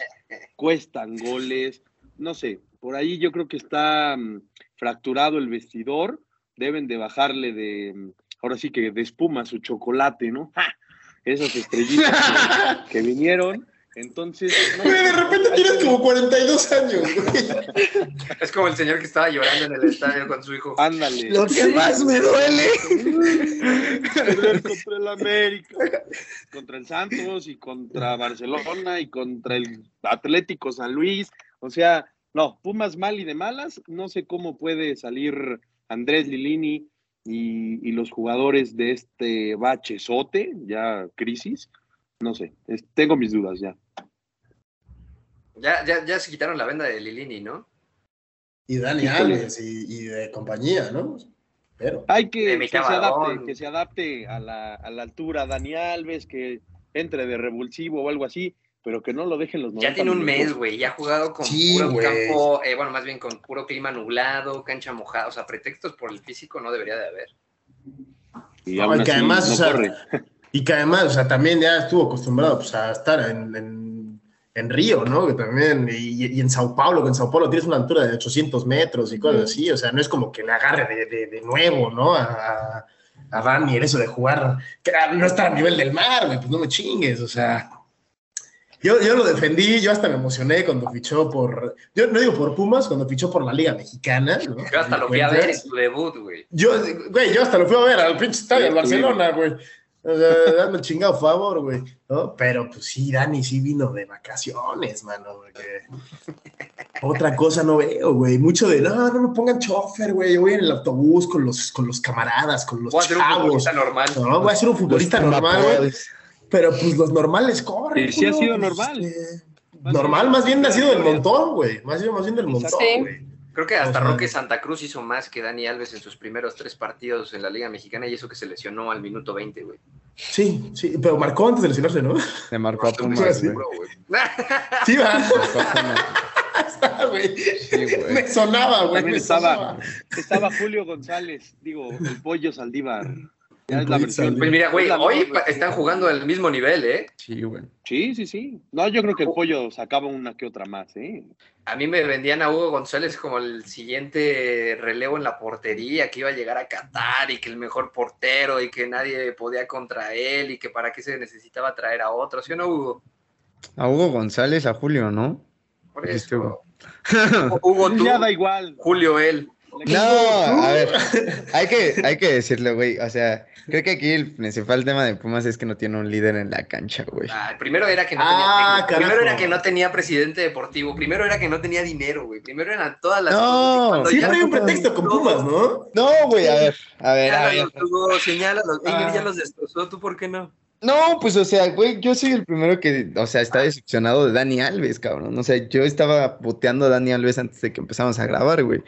cuestan goles. No sé, por ahí yo creo que está mm, fracturado el vestidor, deben de bajarle de mm, ahora sí que de espuma su chocolate, ¿no? Esas estrellitas que, [laughs] vinieron Entonces. de repente tienes como 42 años, güey. Es como el señor que estaba llorando en el estadio con su hijo. Ándale. Lo que más me duele. contra el América, contra el Santos y contra Barcelona y contra el Atlético San Luis. O sea, no, Pumas mal y de malas. No sé cómo puede salir Andrés Lilini y, los jugadores de este bachezote, ya crisis. No sé, tengo mis dudas ya. Ya, ya, ya se quitaron la venda de Lilini, ¿no? Y Dani Alves y, de compañía, ¿no? Pero. Hay que, que se adapte, que se adapte a la, a la altura Dani Alves, que entre de revulsivo o algo así, pero que no lo dejen los Ya tiene un mes, güey, ya ha jugado con puro campo, eh, bueno, más bien con puro clima nublado, cancha mojada, o sea, pretextos por el físico no debería de haber. Y, que además, o sea, [laughs] y que además, o sea, también ya estuvo acostumbrado pues, a estar en, en, Río, ¿no? Que también, y, en Sao Paulo, que en Sao Paulo tienes una altura de 800 metros y cosas así, o sea, no es como que le agarre de, de, nuevo, ¿no? A, a Dani eso de jugar, que no está a nivel del mar, güey, pues no me chingues, o sea. Yo, yo, lo defendí, yo hasta me emocioné cuando fichó por, yo no digo por Pumas, cuando fichó por la Liga Mexicana. ¿no? Yo hasta lo fui a ver en su debut, güey. Yo, güey, yo hasta lo fui a ver al pinche estadio del Barcelona, güey. O sea, dame el chingado favor, güey. ¿no? Pero pues sí, Dani sí vino de vacaciones, mano. Otra cosa no veo, güey. Mucho de, no, no me pongan chofer, güey. Yo voy en el autobús con los, con los camaradas, con los voy chavos. A ser un futbolista normal. No, voy a ser un futbolista normal, güey. Pero pues los normales corren. Sí, sí ha sido normal. Este, normal, más bien ha sido del montón, güey. Más bien, más bien del montón, güey. Creo que hasta Roque Santa Cruz hizo más que Dani Alves en sus primeros tres partidos en la Liga Mexicana y eso que se lesionó al minuto 20, güey. Sí, sí, pero marcó antes de lesionarse, ¿no? Se marcó a Pumas, [laughs] güey. Sí, va. güey. Me sonaba, güey. estaba, estaba Julio González, digo, el pollo Saldívar. Ya es la versión. Pues mira, güey, hoy están jugando al mismo nivel, ¿eh? Sí, güey. Sí, sí, sí. No, yo creo que el pollo sacaba una que otra más, ¿eh? A mí me vendían a Hugo González como el siguiente relevo en la portería, que iba a llegar a Qatar y que el mejor portero y que nadie podía contra él y que para qué se necesitaba traer a otro, ¿sí o no, Hugo? A Hugo González, a Julio, ¿no? Por eso. [laughs] Hugo, tú. Ya da igual. Julio, él. No, a ver, [laughs] hay que, hay que decirlo, güey. O sea, creo que aquí el principal tema de Pumas es que no tiene un líder en la cancha, güey. Ah, primero era que no ah, tenía, primero era que no tenía presidente deportivo, primero era que no tenía dinero, güey. Primero eran todas las no, cosas. Siempre hay un pretexto con Pumas, ¿no? No, güey, a ver, a ver. Ya, a ver. señala, ah. ya los destrozó, ¿tú por qué no? No, pues, o sea, güey, yo soy el primero que, o sea, está decepcionado de Dani Alves, cabrón. O sea, yo estaba boteando a Dani Alves antes de que empezamos a grabar, güey.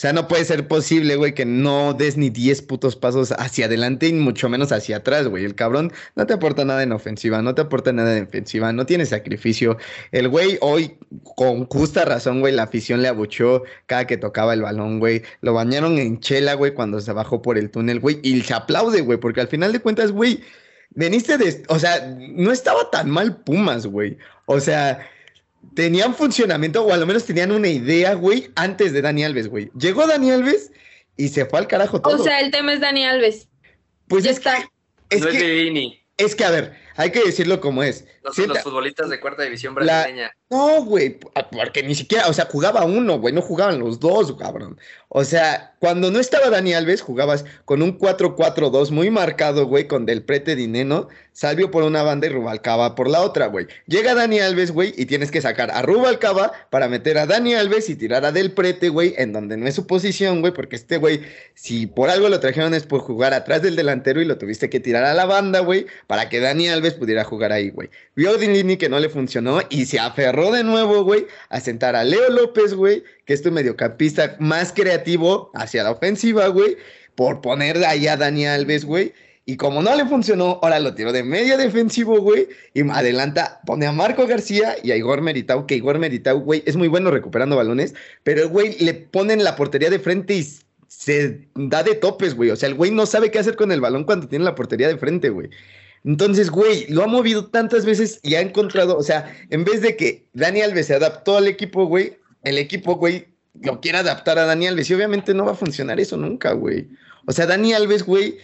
Sea, no puede ser posible, güey, que no des ni 10 putos pasos hacia adelante y mucho menos hacia atrás, güey. El cabrón no te aporta nada en ofensiva, no te aporta nada en defensiva, no tiene sacrificio. El güey hoy, con justa razón, güey, la afición le abuchó cada que tocaba el balón, güey. Lo bañaron en chela, güey, cuando se bajó por el túnel, güey. Y se aplaude, güey, porque al final de cuentas, güey, veniste de... O sea, no estaba tan mal Pumas, güey. O sea tenían funcionamiento, o al menos tenían una idea, güey, antes de Dani Alves, güey. Llegó Dani Alves y se fue al carajo todo. O sea, el tema es Dani Alves. Pues ya está. es, que, es que, a ver, hay que decirlo como es. No son los futbolistas de cuarta división brasileña. No, güey, porque ni siquiera, o sea, jugaba uno, güey, no jugaban los dos, cabrón. O sea, cuando no estaba Dani Alves, jugabas con un 4-4-2 muy marcado, güey, con Del Prete Dineno, Salvio por una banda y Rubalcaba por la otra, güey. Llega Dani Alves, güey, y tienes que sacar a Rubalcaba para meter a Dani Alves y tirar a Del Prete, güey, en donde no es su posición, güey, porque este güey, si por algo lo trajeron es por jugar atrás del delantero y lo tuviste que tirar a la banda, güey, para que Dani Alves pudiera jugar ahí, güey. Vio Dinini que no le funcionó y se aferró de nuevo, güey, a sentar a Leo López, güey, que es tu mediocampista más creativo hacia la ofensiva, güey, por poner ahí a Dani Alves, güey. Y como no le funcionó, ahora lo tiró de medio defensivo, güey. Y adelanta, pone a Marco García y a Igor Meritau, que Igor Meritau, güey, es muy bueno recuperando balones, pero el güey le ponen la portería de frente y se da de topes, güey. O sea, el güey no sabe qué hacer con el balón cuando tiene la portería de frente, güey. Entonces, güey, lo ha movido tantas veces y ha encontrado, o sea, en vez de que Dani Alves se adaptó al equipo, güey, el equipo, güey, lo quiere adaptar a Dani Alves. Y obviamente no va a funcionar eso nunca, güey. O sea, Dani Alves, güey,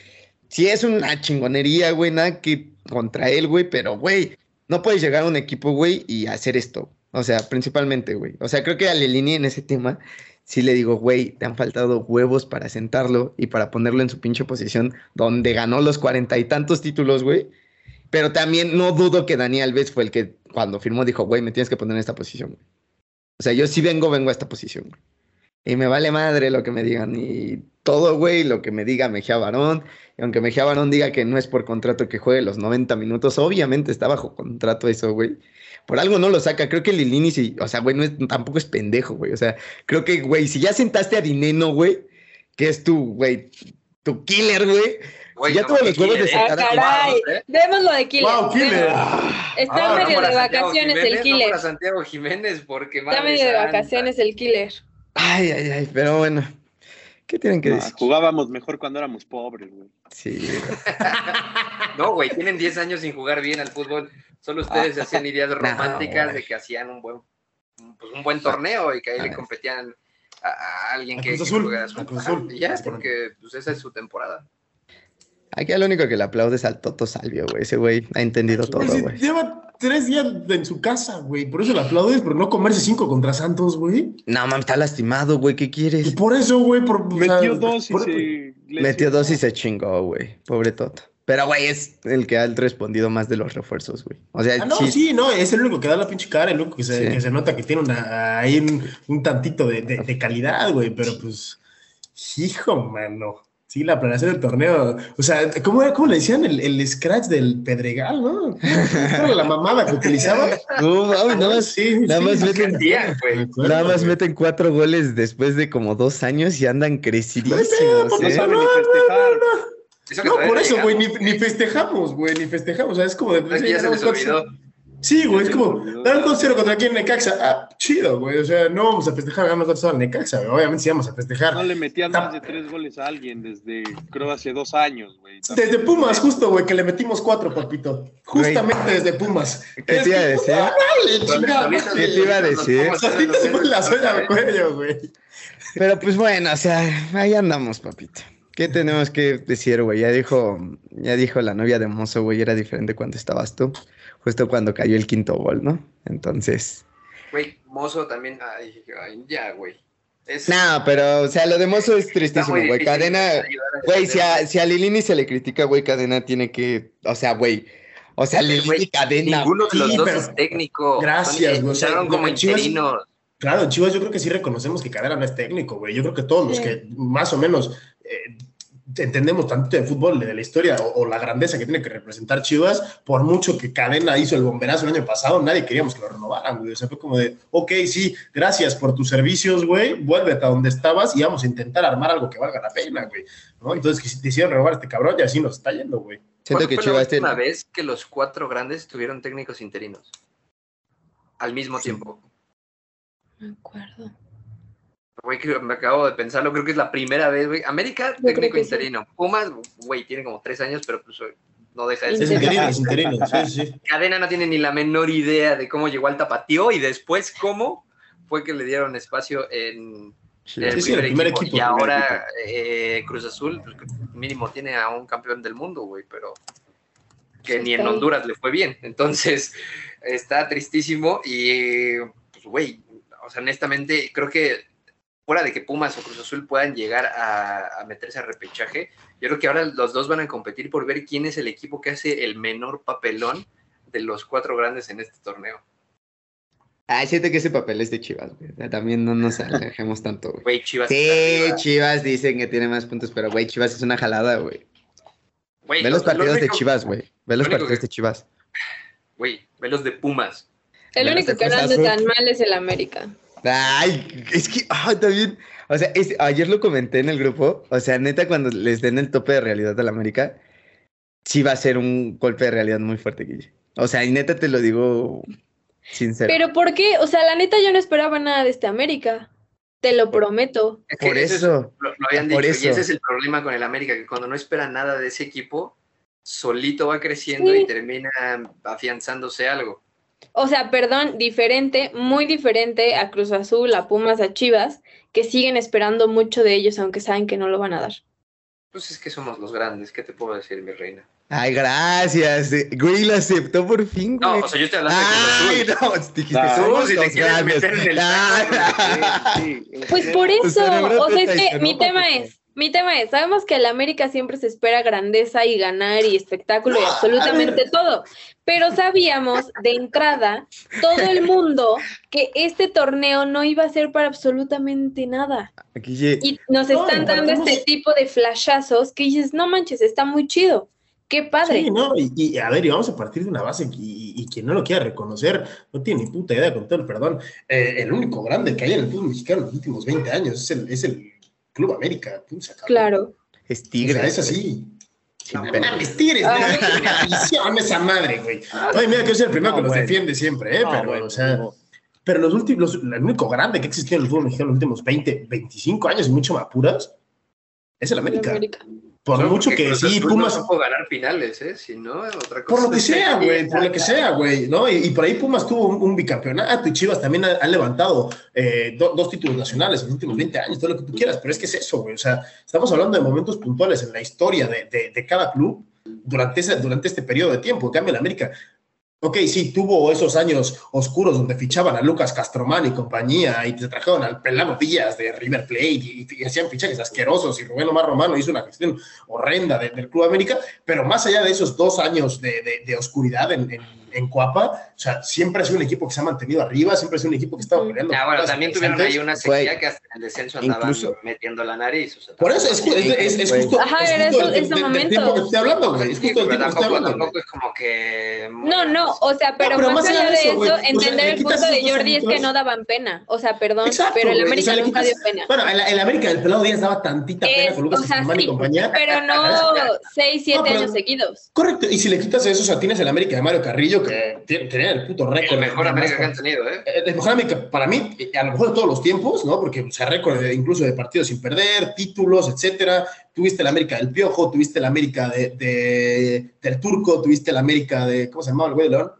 sí es una chingonería, güey, nada que contra él, güey, pero, güey, no puedes llegar a un equipo, güey, y hacer esto. O sea, principalmente, güey. O sea, creo que a Lelini en ese tema sí le digo, güey, te han faltado huevos para sentarlo y para ponerlo en su pinche posición donde ganó los cuarenta y tantos títulos, güey. Pero también no dudo que Daniel Alves fue el que cuando firmó dijo, güey, me tienes que poner en esta posición, güey. O sea, yo sí vengo, vengo a esta posición. Y me vale madre lo que me digan. Y todo, güey, lo que me diga Mejía Barón. Y aunque Mejía Barón diga que no es por contrato que juegue los 90 minutos, obviamente está bajo contrato eso, güey. Por algo no lo saca. Creo que Lilini, sí, o sea, güey, no es, tampoco es pendejo, güey. O sea, creo que, güey, si ya sentaste a Dineno, güey, que es tu, güey, tu killer, güey. ya tuvo los huevos de sentar ah, caray. ¿eh? Démoslo de killer. Wow, killer. Está ah, medio de vacaciones el killer. No Santiago Jiménez porque Está medio de vacaciones el killer. Ay, ay, ay, pero bueno. ¿Qué tienen que decir? Jugábamos mejor cuando éramos pobres, güey. Sí. [laughs] no, güey, tienen 10 años sin jugar bien al fútbol. Solo ustedes hacían ideas [laughs] románticas de que hacían un buen, pues, un buen torneo y que ahí le competían a, alguien que, juega su azul. Y ya, es porque pues, esa es su temporada. Aquí al único que le aplaude es al Toto Salvio, güey. Ese güey ha entendido todo, güey. Lleva tres días en su casa, güey. Por eso le aplaudes, por no comerse cinco contra Santos, güey. No, mames, está lastimado, güey. ¿Qué quieres? Y por eso, güey. Por, metió dos y se... Metió dos y se chingó, güey. Pobre Toto. Pero, güey, es el que ha respondido más de los refuerzos, güey. O sea, ah, no, sí. no, es el único que da la pinche cara, el único que se, que se nota que tiene una, ahí un, tantito de, de, de calidad, güey. Pero pues, hijo, mano. Sí, la planeación del torneo. O sea, ¿cómo, era, cómo le decían el, el scratch del Pedregal, no? Era la mamada que utilizaba. [laughs] No, nada más, sí, nada, más meten, nada más meten cuatro goles después de como dos años y andan crecidísimos. No, no, ¿eh? no, no, no, no, por eso, güey, ni, ni, festejamos, güey, ni festejamos. O sea, es como de. ya se les olvidó. Sí, güey, es como, dar el 2-0 contra quién Necaxa. Ah, chido, güey. O sea, no vamos a festejar ganamos 2 al Necaxa, güey. Obviamente sí vamos a festejar. No le metían más de tres goles a alguien desde, creo, hace dos años, güey. Desde Pumas, justo, güey, que le metimos cuatro, papito. Justamente desde Pumas. ¿Qué te iba a decir? ¿Qué te iba a decir? O sea, a ti te pones la suela al cuello, güey. Pero pues bueno, o sea, ahí andamos, papito. ¿Qué tenemos que decir, güey? Ya dijo, ya dijo la novia de Mozo, güey, era diferente cuando estabas tú justo cuando cayó el quinto gol, ¿no? Entonces. Güey, Mozo también. Ay, ya, güey. No, pero, o sea, lo de Mozo es tristísimo, güey. Cadena, güey, si a, si a Lilini se le critica, güey, Cadena tiene que, o sea, güey. O sea, Lilini Cadena. Ninguno de los dos es técnico. Gracias, güey. Usaron como interinos. Claro, Chivas yo creo que sí reconocemos que Cadena no es técnico, güey. Yo creo que todos los que más o menos eh, entendemos tanto de fútbol, de la historia o, la grandeza que tiene que representar Chivas, por mucho que Cadena hizo el bomberazo el año pasado, nadie queríamos que lo renovaran, güey. O sea, fue como de, ok, sí, gracias por tus servicios, güey, vuélvete a donde estabas y vamos a intentar armar algo que valga la pena, güey. ¿no? Entonces, que si te hicieron renovar a este cabrón, y así nos está yendo, güey. Siento que Chivas tiene... una vez que los cuatro grandes tuvieron técnicos interinos al mismo tiempo. Me acuerdo. Güey, me acabo de pensarlo, creo que es la primera vez, güey. América, técnico interino. Pumas, güey, tiene como tres años, pero pues no deja de ser. Es interino, es interino, sí, sí. Cadena no tiene ni la menor idea de cómo llegó al tapatío y después cómo fue que le dieron espacio en, el, primer equipo, Y ahora eh, Cruz Azul, pues, mínimo tiene a un campeón del mundo, güey, pero que ni en Honduras le fue bien. Entonces, está tristísimo y, pues, güey, o sea, honestamente, creo que fuera de que Pumas o Cruz Azul puedan llegar a, meterse a repechaje, yo creo que ahora los dos van a competir por ver quién es el equipo que hace el menor papelón de los cuatro grandes en este torneo. Ah, siento que ese papel es de Chivas, güey. También no nos alejemos tanto, güey. Güey, Chivas. Sí, Chivas dicen que tiene más puntos, pero, güey, Chivas es una jalada, güey. Ve los partidos de Chivas, güey. Ve los partidos de Chivas. Güey, ve los de Pumas. El único que no anda tan mal es el América. Ay, es que, ah, también, o sea, ayer lo comenté en el grupo, o sea, neta, cuando les den el tope de realidad a la América, sí va a ser un golpe de realidad muy fuerte, Guille. O sea, y neta te lo digo sincero. Pero ¿por qué? O sea, la neta yo no esperaba nada de este América. Te lo prometo. por eso. lo, habían dicho. Y ese es el problema con el América, que cuando no espera nada de ese equipo, solito va creciendo y termina afianzándose algo o sea, perdón, diferente, muy diferente a Cruz Azul, a Pumas, a Chivas, que siguen esperando mucho de ellos, aunque saben que no lo van a dar. Pues es que somos los grandes, ¿qué te puedo decir, mi reina? Ay, gracias. Güey, lo aceptó por fin, güey. No, o sea, yo te hablando Ay, de no, dijiste, ah, somos los grandes. Pues por eso, o sea, es que mi tema es, mi tema es, sabemos que el América siempre se espera grandeza y ganar y espectáculo y absolutamente todo, pero sabíamos de entrada todo el mundo que este torneo no iba a ser para absolutamente nada. Y nos están dando este tipo de flashazos que dices, no manches, está muy chido. Qué padre. Sí, ¿no? Y, a ver, y vamos a partir de una base y, quien no lo quiera reconocer no tiene ni puta idea, con todo el perdón. Eh, el único grande que hay en el fútbol mexicano en los últimos 20 años es el, es el Club América. claro. Es Tigres. es así. No, es Tigres, ah. esa madre, güey. Ay, mira que yo soy el primero que los defiende siempre, ¿eh? pero, o sea, pero los últimos, el único grande que ha existido en el fútbol mexicano en los últimos 20, 25 años y mucho más puras es el América. El América. Por mucho que sí, Pumas. No puede ganar finales, ¿eh? Si no, otra cosa. Por lo que sea, güey, por lo que sea, güey, ¿no? Y, por ahí Pumas tuvo un, bicampeonato y Chivas también han levantado eh, dos títulos nacionales en los últimos 20 años, todo lo que tú quieras, pero es que es eso, güey. O sea, estamos hablando de momentos puntuales en la historia de, de, de cada club durante, ese, durante este periodo de tiempo. En cambio, en América Ok, sí, tuvo esos años oscuros donde fichaban a Lucas Castromán y compañía y te trajeron al Pelano Díaz de River Plate y, hacían fichajes asquerosos y Rubén Omar Romano hizo una gestión horrenda del Club América, pero más allá de esos dos años de, oscuridad en en Cuapa, o sea, siempre ha sido un equipo que se ha mantenido arriba, siempre ha sido un equipo que estaba peleando. Ah, bueno, también tuvieron ahí una sequía que hasta en el descenso andaban metiendo la nariz. O sea, por eso es, es, es, justo. Ajá, era eso, ese momento. que estoy hablando, güey. Es justo el tiempo que estoy hablando. Tampoco es como que. No, no, o sea, pero, más, allá de eso, entender el punto de Jordi es que no daban pena. O sea, perdón, pero el América nunca dio pena. Bueno, el América del pelado Díaz daba tantita pena con Lucas y compañía. Pero no [laughs] 6, 7 años seguidos. Correcto, y si le quitas eso, o sea, tienes el América de Mario Carrillo que tenía el puto récord. El mejor América que han tenido, ¿eh? El mejor América, para mí, a lo mejor de todos los tiempos, ¿no? Porque o sea, récord incluso de partidos sin perder, títulos, etcétera. Tuviste el América del Piojo, tuviste el América de, del Turco, tuviste el América de, ¿cómo se llamaba el güey de León?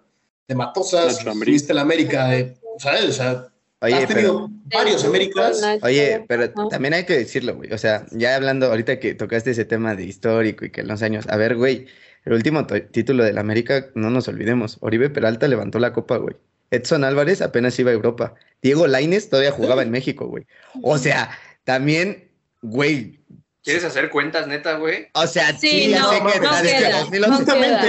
De Matosas, tuviste el América de, ¿sabes? O sea, Oye, has tenido varios Américas. Oye, pero también hay que decirlo, güey. O sea, ya hablando ahorita que tocaste ese tema de histórico y que en los años, a ver, güey, el último título del América, no nos olvidemos. Oribe Peralta levantó la copa, güey. Edson Álvarez apenas iba a Europa. Diego Laines todavía jugaba en México, güey. O sea, también, güey. ¿Quieres hacer cuentas neta, güey? O sea, sí, no, sé que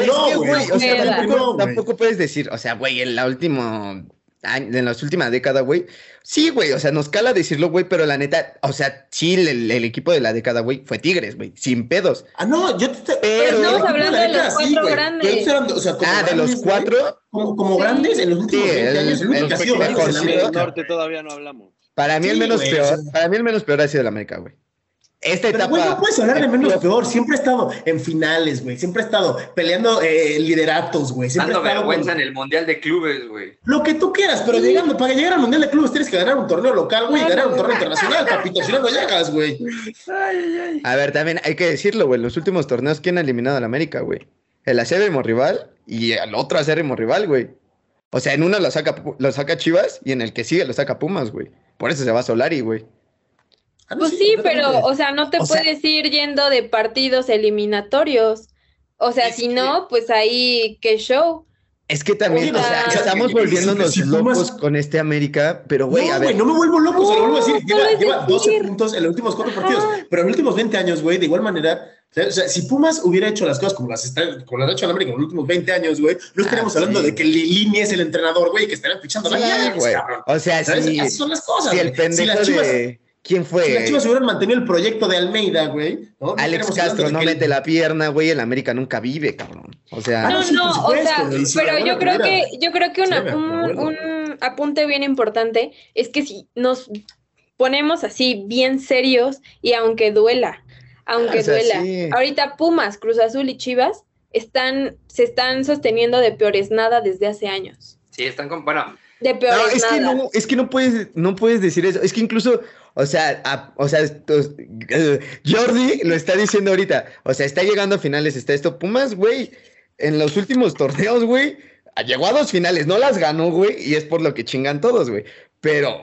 no, no, güey. O sea, tampoco, tampoco puedes decir, o sea, güey, en la última en las últimas décadas, güey. Sí, güey, o sea, nos cala decirlo, güey, pero la neta, o sea, sí, el, equipo de la década, güey, fue Tigres, güey, sin pedos. Ah, no, yo te... Pero, estamos hablando de, los cuatro grandes. o sea, ah, de los cuatro. Como, como grandes en los últimos sí, 20 años, el, que ha sido el norte todavía no hablamos. Para mí el menos peor, para mí el menos peor ha sido el América, güey. Esta etapa. Güey, no puedes hablar de menos peor. Siempre ha estado en finales, güey. Siempre ha estado peleando eh, lideratos, güey. Siempre Dando vergüenza en el Mundial de Clubes, güey. Lo que tú quieras, pero llegando, para llegar al Mundial de Clubes tienes que ganar un torneo local, güey, y ganar un torneo internacional, papito. Si no, no llegas, güey. A ver, también hay que decirlo, güey. Los últimos torneos, ¿quién ha eliminado al América, güey? El acérrimo rival y el otro acérrimo rival, güey. O sea, en uno lo saca, lo saca Chivas y en el que sigue lo saca Pumas, güey. Por eso se va Solari, güey. Pues sí, pero, o sea, no te puedes ir yendo de partidos eliminatorios. O sea, si no, pues ahí, qué show. Es que también, o sea, estamos volviéndonos locos con este América, pero güey, a ver. no me vuelvo loco, se lo vuelvo a decir. Lleva, 12 puntos en los últimos cuatro partidos, pero en los últimos 20 años, güey, de igual manera, o sea, si Pumas hubiera hecho las cosas como las, está, como las ha hecho en América en los últimos 20 años, güey, no estaríamos ah, hablando de que Lilini es el entrenador, güey, que estarían fichando la güey. O sea, sí. Esas son las cosas. Si el pendejo de ¿Quién fue? Si las Chivas hubieran mantenido el proyecto de Almeida, güey. Alex Castro no mete la pierna, güey. El América nunca vive, cabrón. O sea. No, no, o sea, pero yo creo, que, yo creo que un, apunte bien importante es que si nos ponemos así bien serios y aunque duela, aunque duela. Ahorita Pumas, Cruz Azul y Chivas están, se están sosteniendo de peores nada desde hace años. Sí, están con, bueno. De peores no, es nada. Que no, es que no puedes, no puedes decir eso. Es que incluso o sea, o sea, [laughs] Jordi lo está diciendo ahorita. O sea, está llegando a finales, está esto. Pumas, güey, en los últimos torneos, güey, llegó a dos finales, no las ganó, güey, y es por lo que chingan todos, güey. Pero,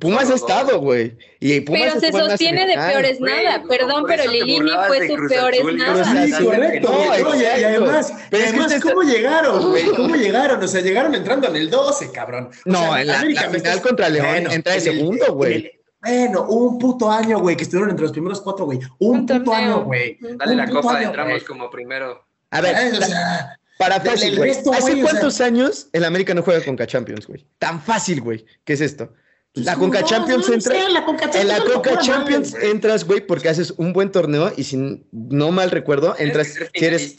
Pumas ha estado, güey. pero se sostiene de peores nada. Perdón, pero Lilini fue su peores nada. Sí, correcto. y, además, pero además ¿cómo llegaron, güey? [laughs] ¿Cómo llegaron? O sea, llegaron entrando en el 12, cabrón. no, en la, final contra León entra de segundo, güey. Bueno, un puto año, güey, que estuvieron entre los primeros cuatro, güey. Un, puto año, güey. Dale la copa, entramos como primero. A ver, o sea, para fácil, güey. ¿Hace cuántos años el América no juega con K-Champions, güey? Tan fácil, güey. ¿Qué es esto? Pues la Conca Champions entra. en la Conca Champions entras, güey, porque haces un buen torneo y si no mal recuerdo, entras. Eres si eres,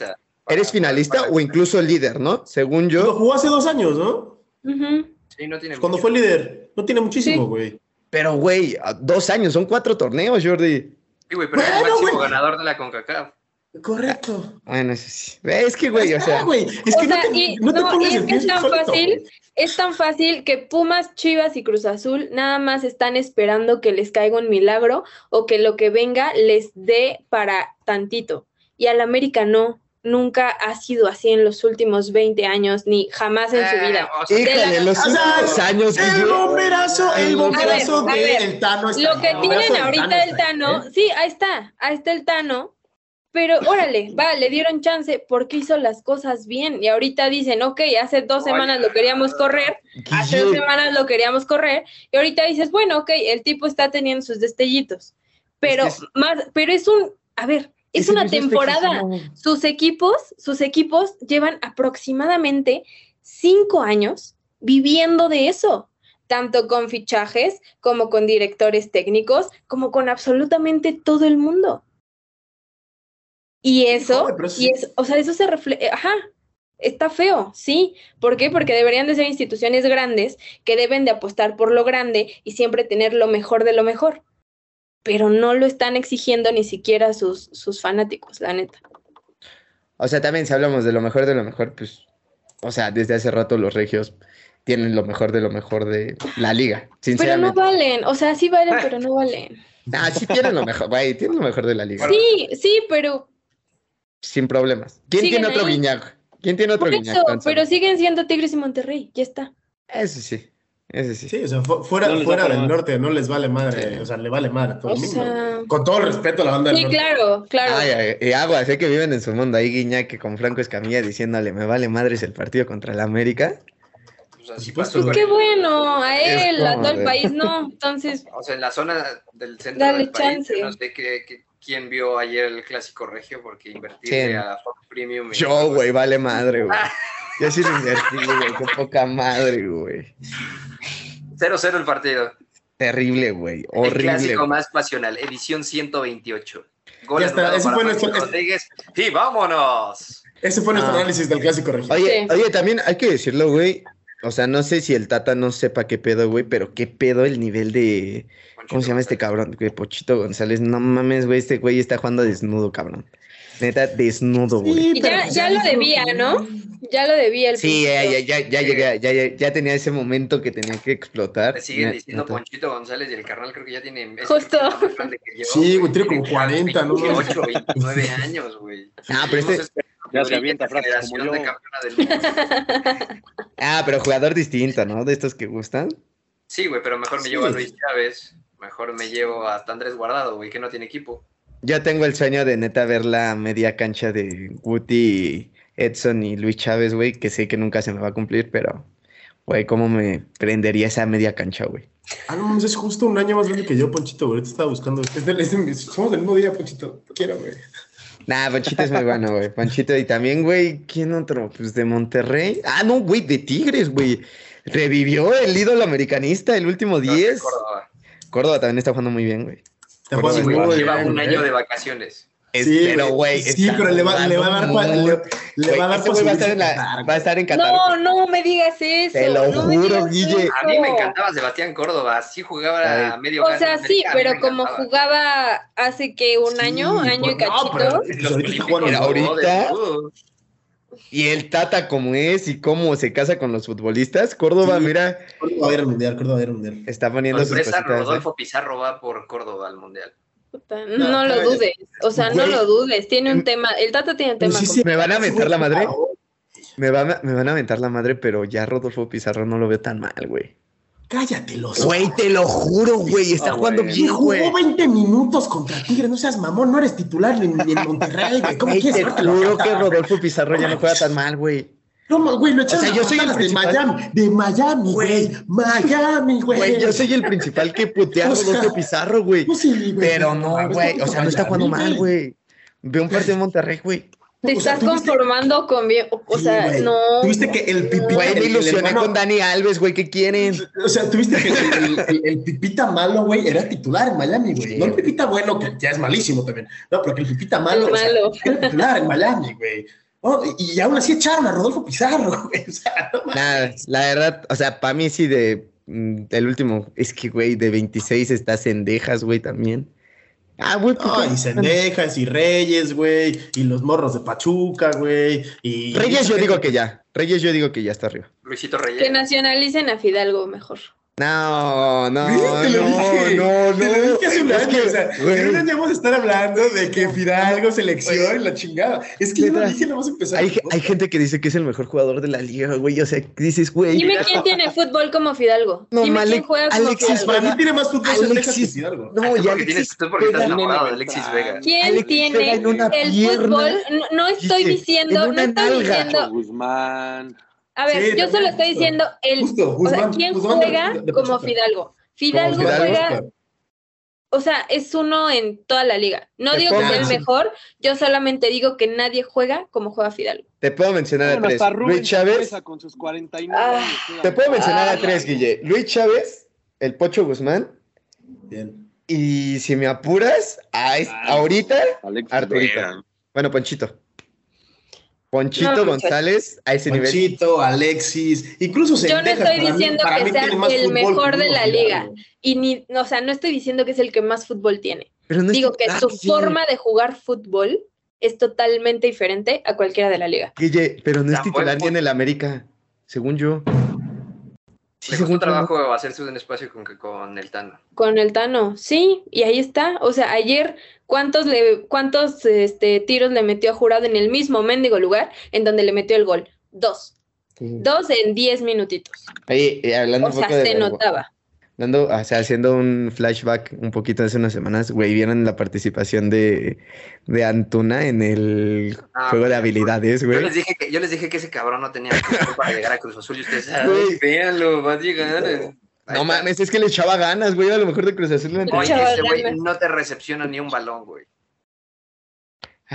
eres finalista o incluso líder, ¿no? Según yo. Lo jugó hace dos años, ¿no? Sí, no tiene. Cuando fue líder. No tiene muchísimo, güey. Pero, güey, dos años, son cuatro torneos, Jordi. Sí, güey, pero es el máximo ganador de la CONCACAF. Correcto. Bueno, eso sí. Es que, güey, o sea. es que no, te, no, te y es que es tan fácil, es tan fácil que Pumas, Chivas y Cruz Azul nada más están esperando que les caiga un milagro o que lo que venga les dé para tantito. Y al América no. Nunca ha sido así en los últimos 20 años, ni jamás en su eh, vida. O sea, los últimos años. El bomberazo, el bomberazo del Tano. Lo que tienen ahorita el Tano, sí, ahí está, ahí está el Tano pero órale, va, le dieron chance porque hizo las cosas bien. Y ahorita dicen, ok, hace dos semanas lo queríamos correr, hace dos semanas lo queríamos correr, y ahorita dices, bueno, ok, el tipo está teniendo sus destellitos. Pero más, pero es un, a ver, es una temporada. Sus equipos, sus equipos llevan aproximadamente cinco años viviendo de eso tanto con fichajes como con directores técnicos, como con absolutamente todo el mundo. Y eso, y es, o sea, eso se refleja, ajá, está feo, sí. ¿Por qué? Porque deberían de ser instituciones grandes que deben de apostar por lo grande y siempre tener lo mejor de lo mejor. Pero no lo están exigiendo ni siquiera sus, sus fanáticos, la neta. O sea, también si hablamos de lo mejor de lo mejor, pues, o sea, desde hace rato los regios tienen lo mejor de lo mejor de la liga, sinceramente. Pero no valen, o sea, sí valen, pero no valen. [laughs] Ah, sí tienen lo mejor, güey, tienen lo mejor de la liga. Sí, sí, pero sin problemas. ¿Quién tiene otro Guiñac? ¿Quién tiene otro Guiñac? pero siguen siendo Tigres y Monterrey, ya está. Eso sí. Ese sí. Sí, o sea, fuera, fuera del norte no les vale madre, o sea, le vale madre a todo el mundo. Con todo el respeto a la banda del norte. Sí, claro, claro. Ay, ay, y agua, sé que viven en su mundo ahí Guiñac con Franco Escamilla diciéndole, me vale madres el partido contra la América. Pues, así pues, pues qué bueno, a él, a todo el país no, entonces. O sea, en la zona del centro Dale del país, chance. no sé qué, qué quién vio ayer el clásico regio porque invertirle a Fox Premium. Yo, güey, vale madre, güey. [laughs] Yo sí lo invertí, güey, qué poca madre, güey. 0-0 el partido. Terrible, güey. Horrible. El clásico más pasional, edición 128. Gol está, ese fue nuestro. Rodríguez. Sí, vámonos. Ese fue nuestro ah. análisis del clásico regio. Oye, oye, también hay que decirlo, güey. O sea, no sé si el Tata no sepa qué pedo, güey, pero qué pedo el nivel de ¿Cómo se llama este cabrón? Pochito González. No mames, güey, este güey está jugando desnudo, cabrón. Neta, desnudo, güey. ya, ya lo debía, ¿no? Ya lo debía el Sí, ya, ya, ya, ya, llegué, ya, ya, ya, tenía ese momento que tenía que explotar. siguen diciendo Ponchito González y el carnal creo que ya tiene... Justo. sí, güey, tiene como 40, ¿no? 28, 29 [laughs] años, güey. Ah, pero este... Ya se avienta frases como yo. De del [laughs] ah, pero jugador distinto, ¿no? De estos que gustan. Sí, güey, pero mejor me llevo a Luis Chávez. Mejor me llevo hasta Andrés Guardado, güey, que no tiene equipo. Yo tengo el sueño de neta ver la media cancha de Guti, Edson y Luis Chávez, güey, que sé que nunca se me va a cumplir, pero, güey, ¿cómo me prendería esa media cancha, güey? Ah, no, es justo un año más grande que yo, Ponchito, güey. Te estaba buscando. somos del mismo día, Ponchito. quiero, güey. Nah, Ponchito es muy bueno, güey. Ponchito y también, güey, ¿quién otro? Pues de Monterrey. Ah, no, güey, de Tigres, güey. Revivió el ídolo americanista el último 10. Córdoba también está jugando muy bien, güey. Muy bien. Lleva un año de vacaciones. sí, pero güey. Sí, pero le va, le va, a dar. Le, le va a dar va a, estar en la, va a estar en Qatar. No, no me digas eso. Te lo juro, Guille. A mí me encantaba Sebastián Córdoba. Sí jugaba a medio O sea, sí, pero como jugaba hace que un año, año y cachito. No, pero ahorita. Y el Tata como es y cómo se casa con los futbolistas, Córdoba, mira. Córdoba va a ir al mundial, Córdoba va a ir al mundial. Está poniendo sus cositas, ¿eh? Rodolfo Pizarro va por Córdoba al mundial. No, lo dudes, o sea, no lo dudes, tiene un tema, el Tata tiene un tema. ¿Me van a aventar la madre? Me, me van a aventar la madre, pero ya Rodolfo Pizarro no lo veo tan mal, güey. Cállate los Güey, te lo juro, güey. Está Ah, jugando bien, Jugó güey. 20 minutos contra Tigres, no seas mamón, no eres titular ni, ni en Monterrey, güey. ¿Cómo Güey, quieres te juro que? Rodolfo Pizarro ya no juega tan mal, güey. No, güey, lo sea, echaron yo soy el de. Miami, de Miami, güey. Miami, güey. Güey, yo soy el principal que putea a O sea, Rodolfo Pizarro, güey. No, sí, güey. Pero no, güey. O sea, no está jugando mal, güey. Ve un partido de Monterrey, güey. Te O estás conformando con bien. O, o Sí, sea, no. Tuviste que el pipita. Güey, me ilusioné hermano- con Dani Alves, güey. ¿Qué quieren? O sea, tuviste que el, el- el pipita malo, güey, era titular en Miami, güey. Sí, no el pipita bueno, que ya es malísimo también. No, pero que el pipita malo, El o sea, malo. era titular en Miami, güey. Oh, y, aún así echaron a Rodolfo Pizarro, [laughs] güey. O sea, no. Nada, la verdad, o sea, para mí sí de mm, el último, es que, güey, de 26 está Cendejas, güey, también. Ah, güey, pues, No, y Cendejas y Reyes, güey, y los morros de Pachuca, güey. Y Reyes yo digo que ya, Reyes yo digo que ya está arriba. Luisito Que Reyes. nacionalicen a Fidalgo mejor. No, no. Te lo no, dije. no, Te lo dije hace un Es año, que, o sea, güey. en un año vamos a estar hablando de que Fidalgo, selección la chingada. Es que yo lo dije, no vamos a empezar. Hay, hay gente que dice que es el mejor jugador de la liga, güey. O sea, dices, güey. Dime quién tiene fútbol como Fidalgo. No, Dime Ale- quién juega como Alexis Fidalgo. Para mí tiene más fútbol Cendejas que Alexis. Fidalgo. No, ya porque tienes, tú porque estás enamorado de Alexis Vega. ¿Quién Alexis tiene el pierna. fútbol? No, no estoy Dice, diciendo, en no estoy nalga. diciendo. Guzmán. A ver, Sí, yo también, solo estoy justo. diciendo el, Justo, o sea, Guzmán, quién Guzmán de- juega de como. Fidalgo. Fidalgo Como Fidalgo, juega, o sea, es uno en toda la liga. No Te digo que sea el mejor, yo solamente digo que nadie juega como juega Fidalgo. Te puedo mencionar a tres. Luis Chávez. Con sus 49 Ah. años. Te puedo mencionar a tres, Guille. Luis Chávez, el Pocho Guzmán. Bien. Y si me apuras, a Ay. ahorita, Alexis Arturito. Vega. bueno, Ponchito. Ponchito No, González a ese nivel. Ponchito, Alexis, incluso Yo no estoy para mí- diciendo para que sea el mejor de la liga. Y ni, o sea, no estoy diciendo que es el que más fútbol tiene. Pero no es Digo que su forma de jugar fútbol es totalmente diferente a cualquiera de la liga. Guille, pero no es titular ni en el América, según yo. Sí, yo, trabajo hacerse un espacio con, que- con el Tano. Con el Tano, sí, y ahí está. O sea, ayer, ¿cuántos, le, cuántos este, tiros le metió a Jurado en el mismo mendigo lugar en donde le metió el gol? Dos. Sí. Dos en diez minutitos. Eh, hablando O un sea, de. se notaba. Hablando, o sea, haciendo un flashback un poquito hace unas semanas, güey, vieron la participación de, de Antuna en el Ah, juego de güey. habilidades, Yo güey. les, dije que, yo les dije que ese cabrón no tenía [laughs] para llegar a Cruz Azul y ustedes, Güey. véanlo, va a llegar. No mames, es que le echaba ganas, güey, a lo mejor de Cruz Azul. Oye, güey no te recepciona ni un balón, güey.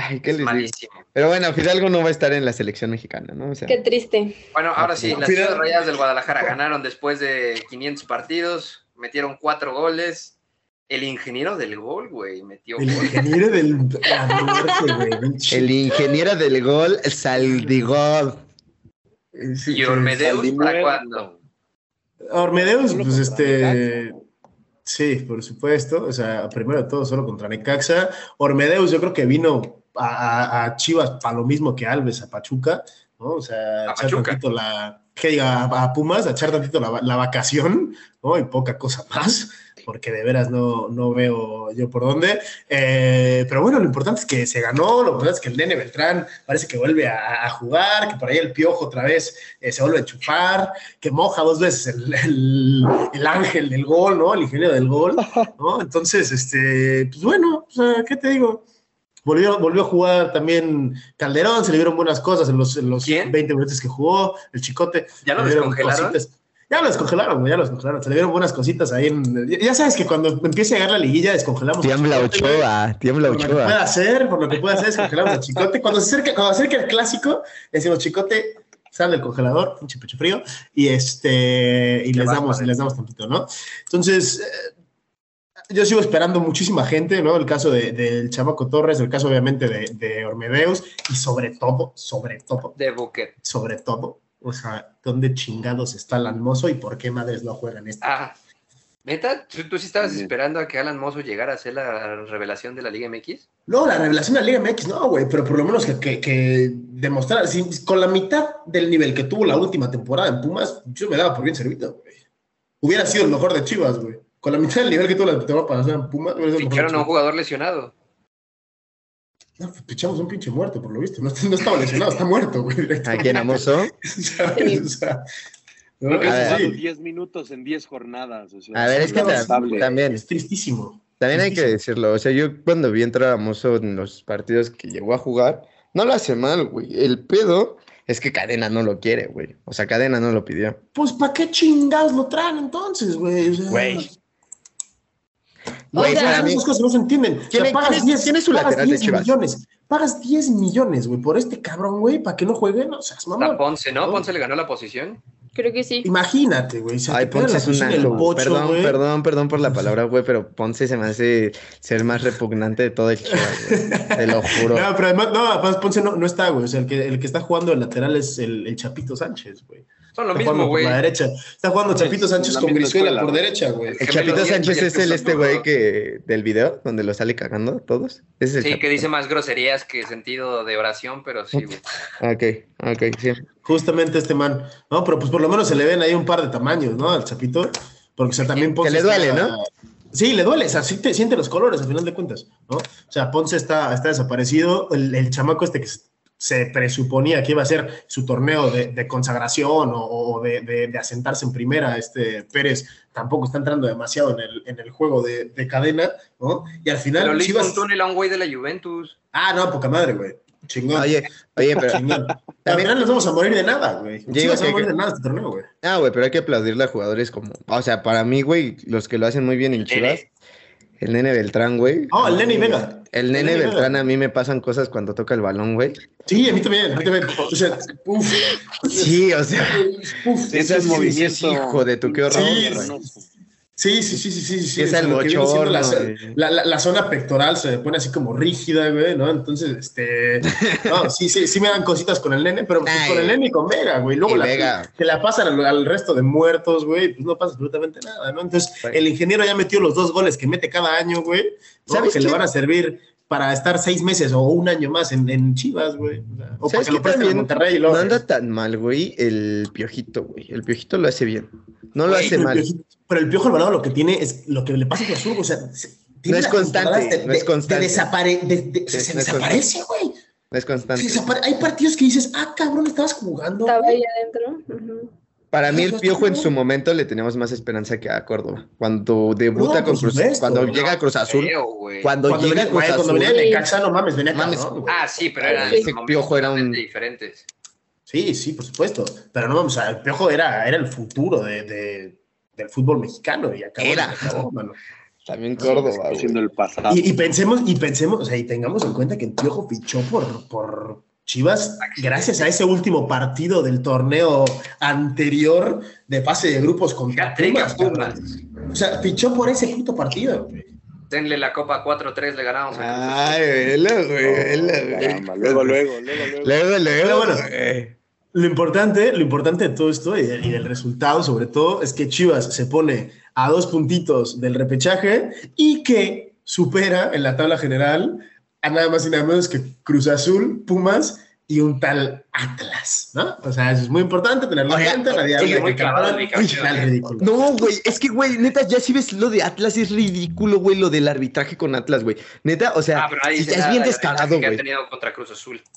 Ay, ¿qué Es malísimo. Pero bueno, Fidalgo no va a estar en la selección mexicana, ¿no? O sea, Qué triste. Bueno, ahora sí, no. las Chivas Rayadas del Guadalajara ganaron después de 500 partidos, metieron cuatro goles. El ingeniero del gol, güey, metió El gol. ingeniero del muerte, el ingeniero del gol, Saldigol. Sí, Y Ormedeus, ¿para cuándo? Ormedeus, pues este. Sí, por supuesto. O sea, primero de todo, solo contra Necaxa. Ormedeus, yo creo que vino a, Chivas para lo mismo que Alves a Pachuca, ¿no? O sea, A echar Pachuca. tantito la. Que diga, a, Pumas, a echar tantito la, la vacación, ¿no? Y poca cosa más, porque de veras no, no veo yo por dónde. Eh, pero bueno, lo importante es que se ganó, lo importante es que el Nene Beltrán parece que vuelve a, a jugar, que por ahí el Piojo otra vez eh, se vuelve a enchufar, que moja dos veces el, el- el ángel del gol, ¿no? El ingeniero del gol, ¿no? Entonces, este, pues bueno, o sea, ¿qué te digo? Volvió, volvió a jugar también Calderón, se le dieron buenas cosas en los, en los ¿Quién? 20 minutos que jugó, el Chicote. ¿Ya lo le dieron descongelaron? cositas. Ya lo descongelaron, güey, ya lo descongelaron. Se le dieron buenas cositas ahí. En, ya- sabes que cuando empiece a llegar la liguilla, descongelamos. Tiembla. Ochoa, tiembla Por lo que pueda Ochoa. hacer, por lo que pueda hacer, descongelamos a Chicote. Cuando se acerque, cuando se acerque el clásico, decimos Chicote, sal del congelador, pinche pecho frío, y este, y Qué les damos, y les damos tantito, ¿no? Entonces, eh, yo sigo esperando muchísima gente, ¿no? El caso de- del Chamaco Torres, el caso obviamente de, de Ormedeus, y sobre todo, sobre todo, De Buquet. sobre todo, o sea, ¿dónde chingados está Alan Mozo y por qué madres no juegan este? Ah, ¿neta? ¿Tú, tú sí estabas esperando a que Alan Mozo llegara a ser la revelación de la Liga MX? No, la revelación de la Liga MX, no, güey, pero por lo menos que, que, que demostrar, si- con la mitad del nivel que tuvo la última temporada en Pumas, yo me daba por bien servido, güey. Hubiera sido el mejor de Chivas, güey. Con la mitad del nivel que tuvo la temporada pasada en Pumas, Ficharon a un jugador lesionado. No, pues pichamos un pinche muerto, por lo visto. No, no estaba lesionado, está muerto, güey. ¿A quién amoso? ¿Sabes? [laughs] O sea, Creo que sí. 10 minutos en 10 jornadas. a ver, es que también. Es tristísimo. También hay que decirlo. O sea, yo cuando vi entrar a Mozo en los partidos que llegó a jugar, no lo hace mal, güey. El pedo es que Cadena no lo quiere, güey. O sea, Cadena no lo pidió. Pues, ¿para qué chingados lo traen entonces, güey? Güey. No, güey, esas cosas no se entienden. ¿Quién, o pagas 10, ¿quién es su lateral de Chivas? millones. Pagas 10 millones, güey, por este cabrón, güey, para que no juegue. No o sea, mamón. Ponce, ¿no? Ponce le ganó la posición. Creo que sí. Imagínate, güey. Ay, Ponce es un. Perdón, perdón, perdón por la palabra, güey, pero Ponce se me hace ser más repugnante de todo el Chivas, güey. Te lo juro. No, pero además, no, además Ponce no, no está, güey. O sea, el que, el que está jugando el lateral es el, el Chapito Sánchez, güey. Son lo mismo, güey. Por la derecha. Está jugando Chapito Sánchez con Brizuela por derecha, güey. El Chapito Sánchez es el este güey que del video donde lo sale cagando todos. ¿Es sí, que dice más groserías que sentido de oración, pero sí, güey. [laughs] ok, ok, sí. Justamente este man. No, pero pues por lo menos se le ven ahí un par de tamaños, ¿no? Al Chapito. Porque, o sea, también Ponce. Que le duele, ¿no? Sí, le duele, o sea, sí te siente los colores, al final de cuentas, ¿no? O sea, Ponce está, está desaparecido, el, el chamaco este que se presuponía que iba a ser su torneo de, consagración o, de, asentarse en primera, este Pérez tampoco está entrando demasiado en el, en el juego de, cadena, ¿no? Y al final... Pero le hizo un túnel a un güey de la Juventus. Ah, no, poca madre, güey. Chingón. Oye, oye, pero. Al final nos vamos a morir de nada, güey. No vamos a morir de nada este torneo, güey. Ah, güey, pero hay que aplaudirle a jugadores como. O sea, para mí, güey, los que lo hacen muy bien en Chivas. El nene Beltrán, güey. Oh, el nene Vega. El nene, Beltrán, a mí me pasan cosas cuando toca el balón, güey. Sí, a mí también, a mí también. O sea, uf. Sí, o sea. Uf, ese es movimiento. Hijo de tu, qué horror. Sí, Sí, sí, sí, sí, sí. sí es el bochorno, la, la, la, zona pectoral se pone así como rígida, güey, ¿no? Entonces, este... No, [laughs] sí, sí, sí me dan cositas con el nene, pero pues, con el nene y con Vega, güey. Luego la, que la pasan al, resto de muertos, güey, pues no pasa absolutamente nada, ¿no? Entonces, el ingeniero ya metió los dos goles que mete cada año, güey. ¿Sabes que le van a servir para estar seis meses o un año más en, en Chivas, güey. O para que lo presten en Monterrey y luego... No anda tan mal, güey, el Piojito, güey. El Piojito lo hace bien. No lo hace mal pero el Piojo Alvarado lo que tiene es lo que le pasa a Azul, o sea, no es constante, no es constante. se desaparece, güey. No es constante. Hay partidos que dices, ah, cabrón, estabas jugando. Estaba ahí adentro. Para mí el Piojo en su momento le teníamos más esperanza que a Córdoba. Cuando debuta con Cruz Azul, cuando llega a Cruz Azul, cuando, llega a Cruz Azul, cuando venía de Caxa, no mames, venía mames. Ah, sí, pero era ese Piojo era un diferentes. Sí, sí, por supuesto. Pero no vamos a, el Piojo era, era el futuro de del fútbol mexicano y acabó, Era. También Córdoba, siendo el pasado. Y, pensemos, y pensemos, o sea, y tengamos en cuenta que el Piojo fichó por, por Chivas gracias a ese último partido del torneo anterior de fase de grupos contra Pumas. O sea, fichó por ese puto partido. Denle la copa 4-3, le ganamos. Ay, velo, güey, Luego, luego, luego, luego. Luego, luego, bueno, lo importante, lo importante de todo esto y, del resultado, sobre todo, es que Chivas se pone a dos puntitos del repechaje y que supera en la tabla general a nada más y nada menos que Cruz Azul, Pumas y un tal Atlas, ¿no? O sea, eso es muy importante tenerlo en cuenta. No, güey, es que, güey, neta, ya si ves lo de Atlas es ridículo, güey, lo del arbitraje con Atlas, güey. Neta, o sea, ah, ya es bien descarado, güey.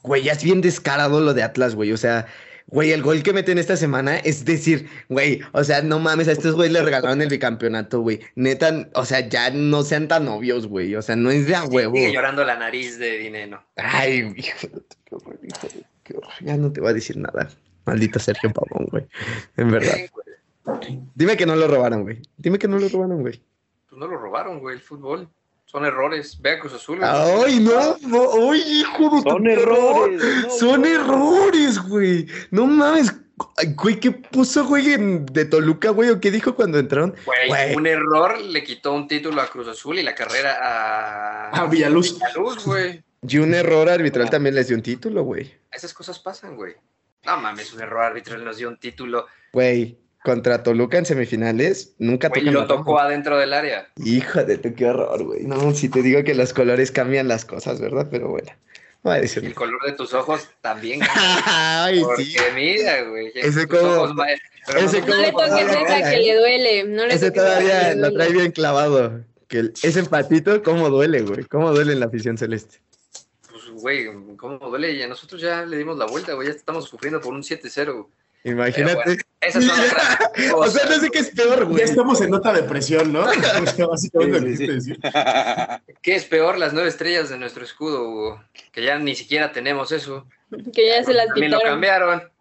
Güey, ya es bien descarado lo de Atlas, güey, o sea, Güey, el gol que meten esta semana es decir, güey, o sea, no mames, a estos güeyes le regalaron el bicampeonato, güey. Neta, o sea, ya no sean tan obvios, güey. O sea, no es de a huevo. Sigue llorando la nariz de dinero. Ay, hijo, qué horror, qué horror. Ya no te voy a decir nada. Maldito Sergio Pavón, güey. En verdad. Dime que no lo robaron, güey. Dime que no lo robaron, güey. Pues no lo robaron, güey, el fútbol. Son errores. Ve a Cruz Azul. Ay, no, no, ay, hijo de Son errores. Son errores, güey. No mames. güey, ¿qué puso, güey, en, de Toluca, güey? ¿O qué dijo cuando entraron? Güey, un error le quitó un título a Cruz Azul y la carrera a... A Villaluz. Villaluz, güey. Y un error arbitral también les dio un título, güey. Esas cosas pasan, güey. No mames, un error arbitral nos dio un título. Güey, contra Toluca en semifinales, nunca güey, lo tocó adentro del área. Tu, qué horror, güey. No, si te digo que los colores cambian las cosas, ¿verdad? Pero bueno. No El color de tus ojos también. [laughs] Ay, porque sí. mira, güey. Ese como... ese no le toques esa que le duele. No le ese todavía lo trae bien clavado. Que ese empatito, ¿cómo duele, güey? ¿Cómo duele en la afición celeste? Pues, güey, ¿cómo duele? Y a nosotros ya le dimos la vuelta, güey. Ya estamos sufriendo por un 7-0. Imagínate. Esas son [laughs] o sea, no sé qué es peor, güey. Ya estamos en nota de presión, ¿no? [laughs] Básicamente lo que Sí, sí, decir. ¿Qué es peor? Las nueve estrellas de nuestro escudo, Hugo. Que ya ni siquiera tenemos eso. Que ya se las También lo quitaron. cambiaron.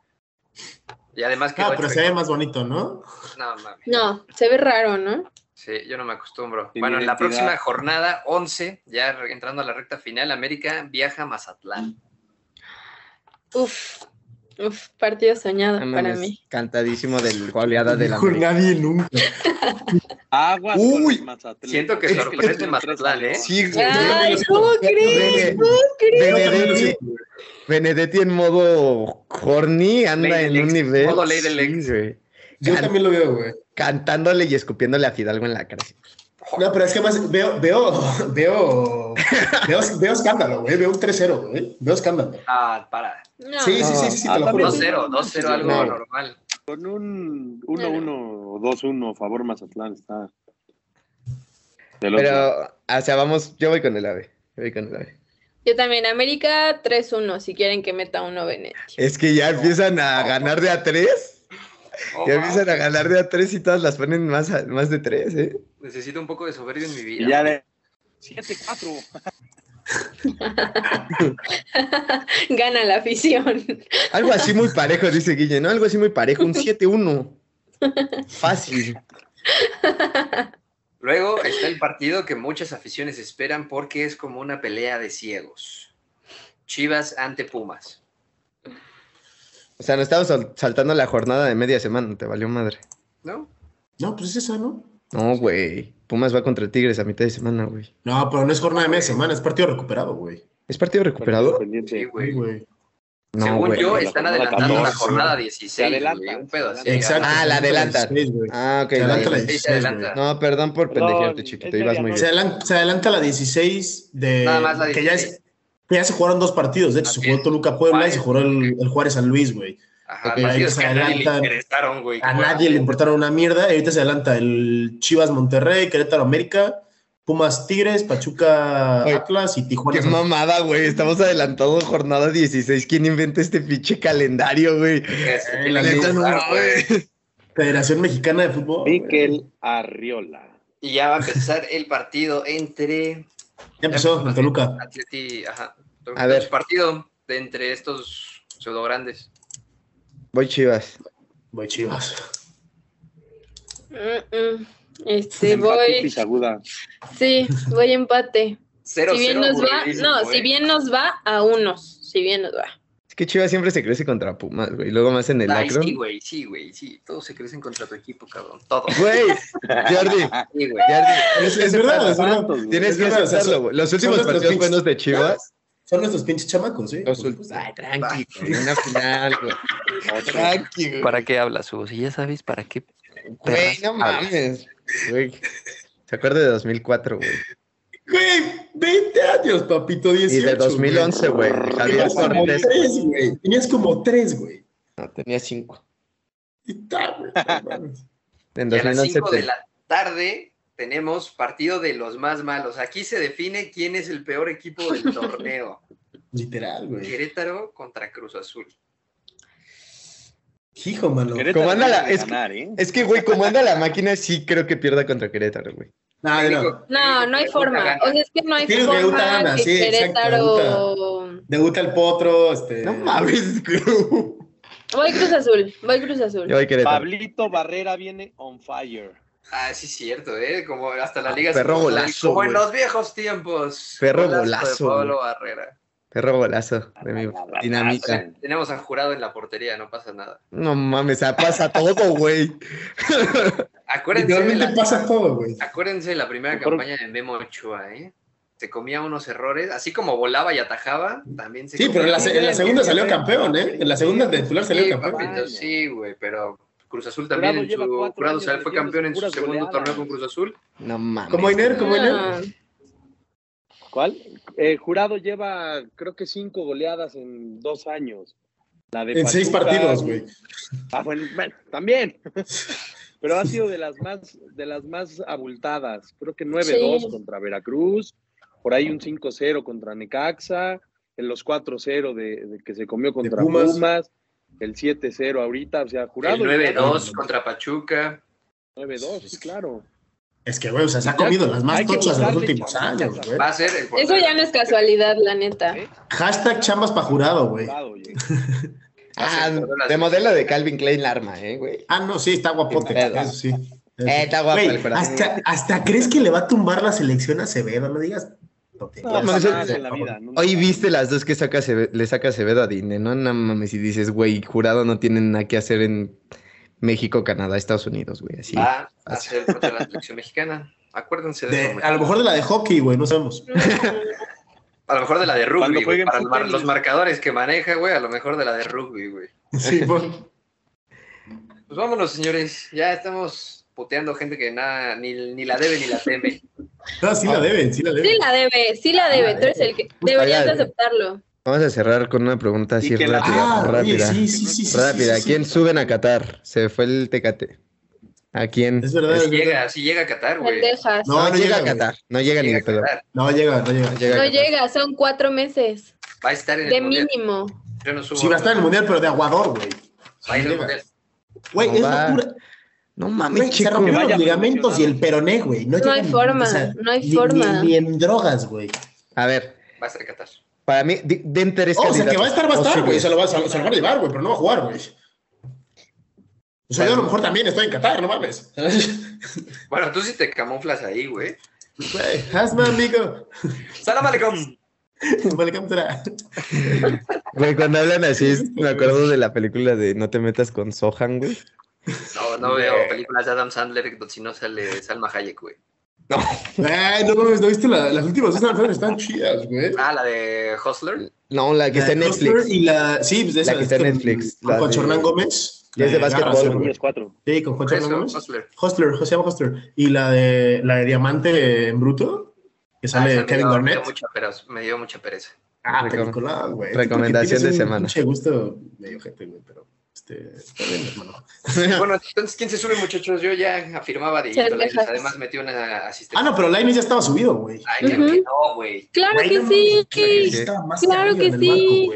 Y además que. Ah, pero se ve más bonito, ¿no? No, mames. No, se ve raro, ¿no? Sí, yo no me acostumbro. Sin bueno, en la próxima jornada, 11, ya entrando a la recta final, América viaja a Mazatlán. Uf, uf, partido soñado No para mí. Cantadísimo del goleada de la América. nadie nunca. Aguas Uy. con Mazatlán. Siento que sorprende Mazatlán, ¿eh? Sí, güey. Ay, ¿cómo crees? ¿Cómo crees? Benedetti, Benedetti en modo horny anda Ley en un nivel. modo ley del sí, güey. Yo Can- también lo veo, güey. Cantándole y escupiéndole a Fidalgo en la cara. No, pero es que más veo, veo, [laughs] veo, veo, veo escándalo, güey. Veo un 3-0, güey. Veo escándalo. Ah, para. No. Sí, sí, sí, sí, sí, Ah, te lo también. juro. 2-0, 2-0, algo No. normal. Con un 1-1 o 2-1 favor Mazatlán está. Del. Pero, o sea, vamos, yo voy con el ave. Yo voy con el ave. Yo también, América 3-1, si quieren que meta uno Benetti. Es que ya empiezan a ganar de a tres. Oh, Ya wow. empiezan a ganar de a tres y todas las ponen más, a- más de tres, ¿eh? Necesito un poco de soberbia en mi vida. Y ya de 7-4. [laughs] Gana la afición. Algo así muy parejo, dice Guille, ¿no? Algo así muy parejo, un 7-1. Fácil. Luego está el partido que muchas aficiones esperan porque es como una pelea de ciegos. Chivas ante Pumas. O sea, nos estamos sal- saltando la jornada de media semana, te valió madre. ¿No? No, pues es esa, ¿no? No, güey. Pumas va contra Tigres a mitad de semana, güey. No, pero no es jornada de media semana, es partido recuperado, güey. ¿Es partido recuperado? Sí, güey. No, Según yo, están adelantando la 14, jornada Se 16. adelanta, un pedo así. Exacto. Ah, la adelantan. 16. Ah, ok. Se adelanta la vale. 16, se adelanta. No, perdón por Perdón, pendejarte, chiquito. Ibas muy Se bien. adelanta, se adelanta la 16 de. Nada más la Que ya, 16. es- ya se jugaron dos partidos. De hecho, se jugó. Toluca Puebla y se jugó el, el Juárez San Luis, güey. Ajá, Ok, partidos ahí que se a nadie le adelantan. interesaron, güey. A nadie le importaron una mierda. Y ahorita se adelanta el Chivas Monterrey, Querétaro América, Pumas Tigres, Pachuca Atlas y Tijuana. Qué mamada, güey. Estamos adelantando jornada 16. ¿Quién inventa este pinche calendario, güey? Eh. Federación Mexicana de Fútbol. Miquel Arriola. Y ya va a empezar el partido entre Ya empezó en Toluca. Atleti, ajá. A ver. Partido de entre estos pseudo grandes. Voy Chivas. Voy Chivas. Mm, mm. Este, voy. Sí, voy empate. Cero, Si bien cero, nos va, no, güey. si bien nos va a unos, si bien nos va. Es que Chivas siempre se crece contra Pumas, güey. Luego más en el Ay, Akron. sí, güey, sí, güey, sí. Todos se crecen contra tu equipo, cabrón. Todos. Güey, Jordi, [laughs] Sí, güey. Jordi, Es, es verdad, es verdad. Tienes Es que aceptarlo, güey. Los últimos partidos buenos de Chivas. Son nuestros pinches chamacos, ¿sí? Los Por ult- supuesto. Ay, tranqui, güey. Una final, güey. Tranqui, güey. ¿Para qué hablas, Hugo? Si ya sabes para qué. Güey, no hablas. mames. Güey. Se acuerda de 2004, güey. Güey, 20 años, papito, 18. Y de 2011, güey. de Javier Tenías como Cortés. tres, güey. Tenías como tres, güey. No, tenía cinco. Y tal, güey. En Y a las 2011. 5 de la tarde tenemos partido de los más malos. Aquí se define quién es el peor equipo del [laughs] torneo. Literal, güey. Querétaro contra Cruz Azul. Hijo, mano. Querétaro ¿Cómo anda la- es ganar, ¿eh? Es que, güey, como anda la máquina, sí creo que pierda contra Querétaro, güey. No, no, no. No, no hay forma. O sea, es que no hay forma gana, que sí, Querétaro. Debuta el potro, este. No mames. [laughs] Voy Cruz Azul, voy Cruz Azul. Yo voy Querétaro. Pablito Barrera viene on fire. Ah, sí, es cierto, ¿eh? Como hasta la liga. Perro se- golazo, Como en los viejos tiempos. Perro de golazo, Pablo Barrera. Perro golazo de mi. Tenemos a jurado en la portería, no pasa nada. No mames, ah, [laughs] pasa todo, güey. Acuérdense, la, pasa todo, güey. acuérdense de la primera campaña de Memo Ochoa, ¿eh? Se comía unos errores, así como volaba y atajaba, también se Sí, pero en la, se- en la segunda salió campeón, ¿eh? En la segunda de titular salió Sí, campeón. papito, sí, güey, pero Cruz Azul también Jurado en lleva su jurado sal- fue campeón en su segundo goleadas. torneo con Cruz Azul. No mames. ¿Cómo Iner? ¿Cómo Iner? No. ¿Cuál? Eh, Jurado lleva, creo que cinco goleadas en dos años. La de En seis partidos, güey. Ah, bueno, bueno, también. [laughs] Pero ha sido de las más, de las más abultadas. Creo que 9-2 Sí. contra Veracruz, por ahí un 5-0 contra Necaxa, en los 4-0 de, de que se comió contra Pumas. Pumas. El 7-0 ahorita, o sea, jurado. El 9-2 contra Pachuca. 9-2, claro. Es que, güey, o sea, se ha comido las más tochas de los últimos años, güey. Va a ser el Eso ya no es casualidad, la neta. Hashtag chambas pa' jurado, güey. Ah, de modelo de Calvin Klein Larma, ¿eh, güey? Ah, no, sí, está guapote, eso sí. Eh, está guapo Güey, hasta, hasta crees que le va a tumbar la selección a Acevedo, no digas. No, no, en la vida, Hoy viste las dos que saca le saca Acevedo a Dine, ¿no? No mames, y dices, güey, jurado no tienen nada que hacer en México, Canadá, Estados Unidos, güey. Así. Va a ser contra la selección mexicana. Acuérdense de, de A lo mejor de la de hockey, güey, no sabemos. A lo mejor de la de rugby, güey. Para los marcadores que maneja, güey, a lo mejor de la de rugby, güey. Sí, pues. pues vámonos, señores. Ya estamos puteando gente que nada, ni, ni la debe ni la teme. No, [laughs] sí la debe, sí la debe. Sí la debe, sí la debe. Tú eres el que deberías de aceptarlo. Vamos a cerrar con una pregunta así rápida. Ah, rápida. sí, sí, sí, rápida. ¿A quién suben a Qatar? Se fue el Tecate. ¿A quién? Es verdad. Si llega, si llega a Qatar, güey. No, no, llega a Qatar. No llega ni de pedo. No llega, no llega. No llega, son cuatro meses. Va a estar en el De mínimo. Yo no subo. Sí, va a estar en el mundial, pero de aguador, güey. Va a ir al mundial. Güey, es locura. No mames, se rompieron los ligamentos y el peroné, güey. No, no hay forma, no hay forma. Ni, en drogas, güey. A ver. Va a estar Qatar. Para mí, Denter es oh, O sea, que va a estar, va a estar, güey. Se, lo va, se, lo van a llevar, güey, pero no va a jugar, güey. O sea, yo a lo mejor también estoy en Qatar, no mames. [laughs] Bueno, tú sí te camuflas ahí, güey. Güey, hazme amigo. Salam aleikum. [laughs] Güey, cuando hablan así, me [laughs] acuerdo de la película de No te metas con Sohan, güey. No, no veo películas de Adam Sandler si no sale Salma Hayek, güey. No. Ay, no mames, ¿no viste la, las últimas dos están chidas, güey? Ah, la de Hustler. No, la que está en Netflix. Y la, sí, pues esa. La que está en Netflix. Con, con Hernán Gómez. Y es de básquetbol. Sí, con Juan Hernán Gómez. Hustler. Hustler, se llama Hustler. Y la de, la de Diamante en Bruto, que sale ah, Kevin me Garnett. Dio mucha pereza, me dio mucha pereza. Ah, película, güey. Recomendación de semana. Mucho gusto medio gente, güey, pero... Este, bien, hermano. [laughs] bueno, entonces, ¿quién se sube, muchachos? Yo ya afirmaba de además metió una asistente. Ah, no, pero Lainez ya estaba subido, güey. Ay, uh -huh. que no, güey. Claro que sí. Claro que sí.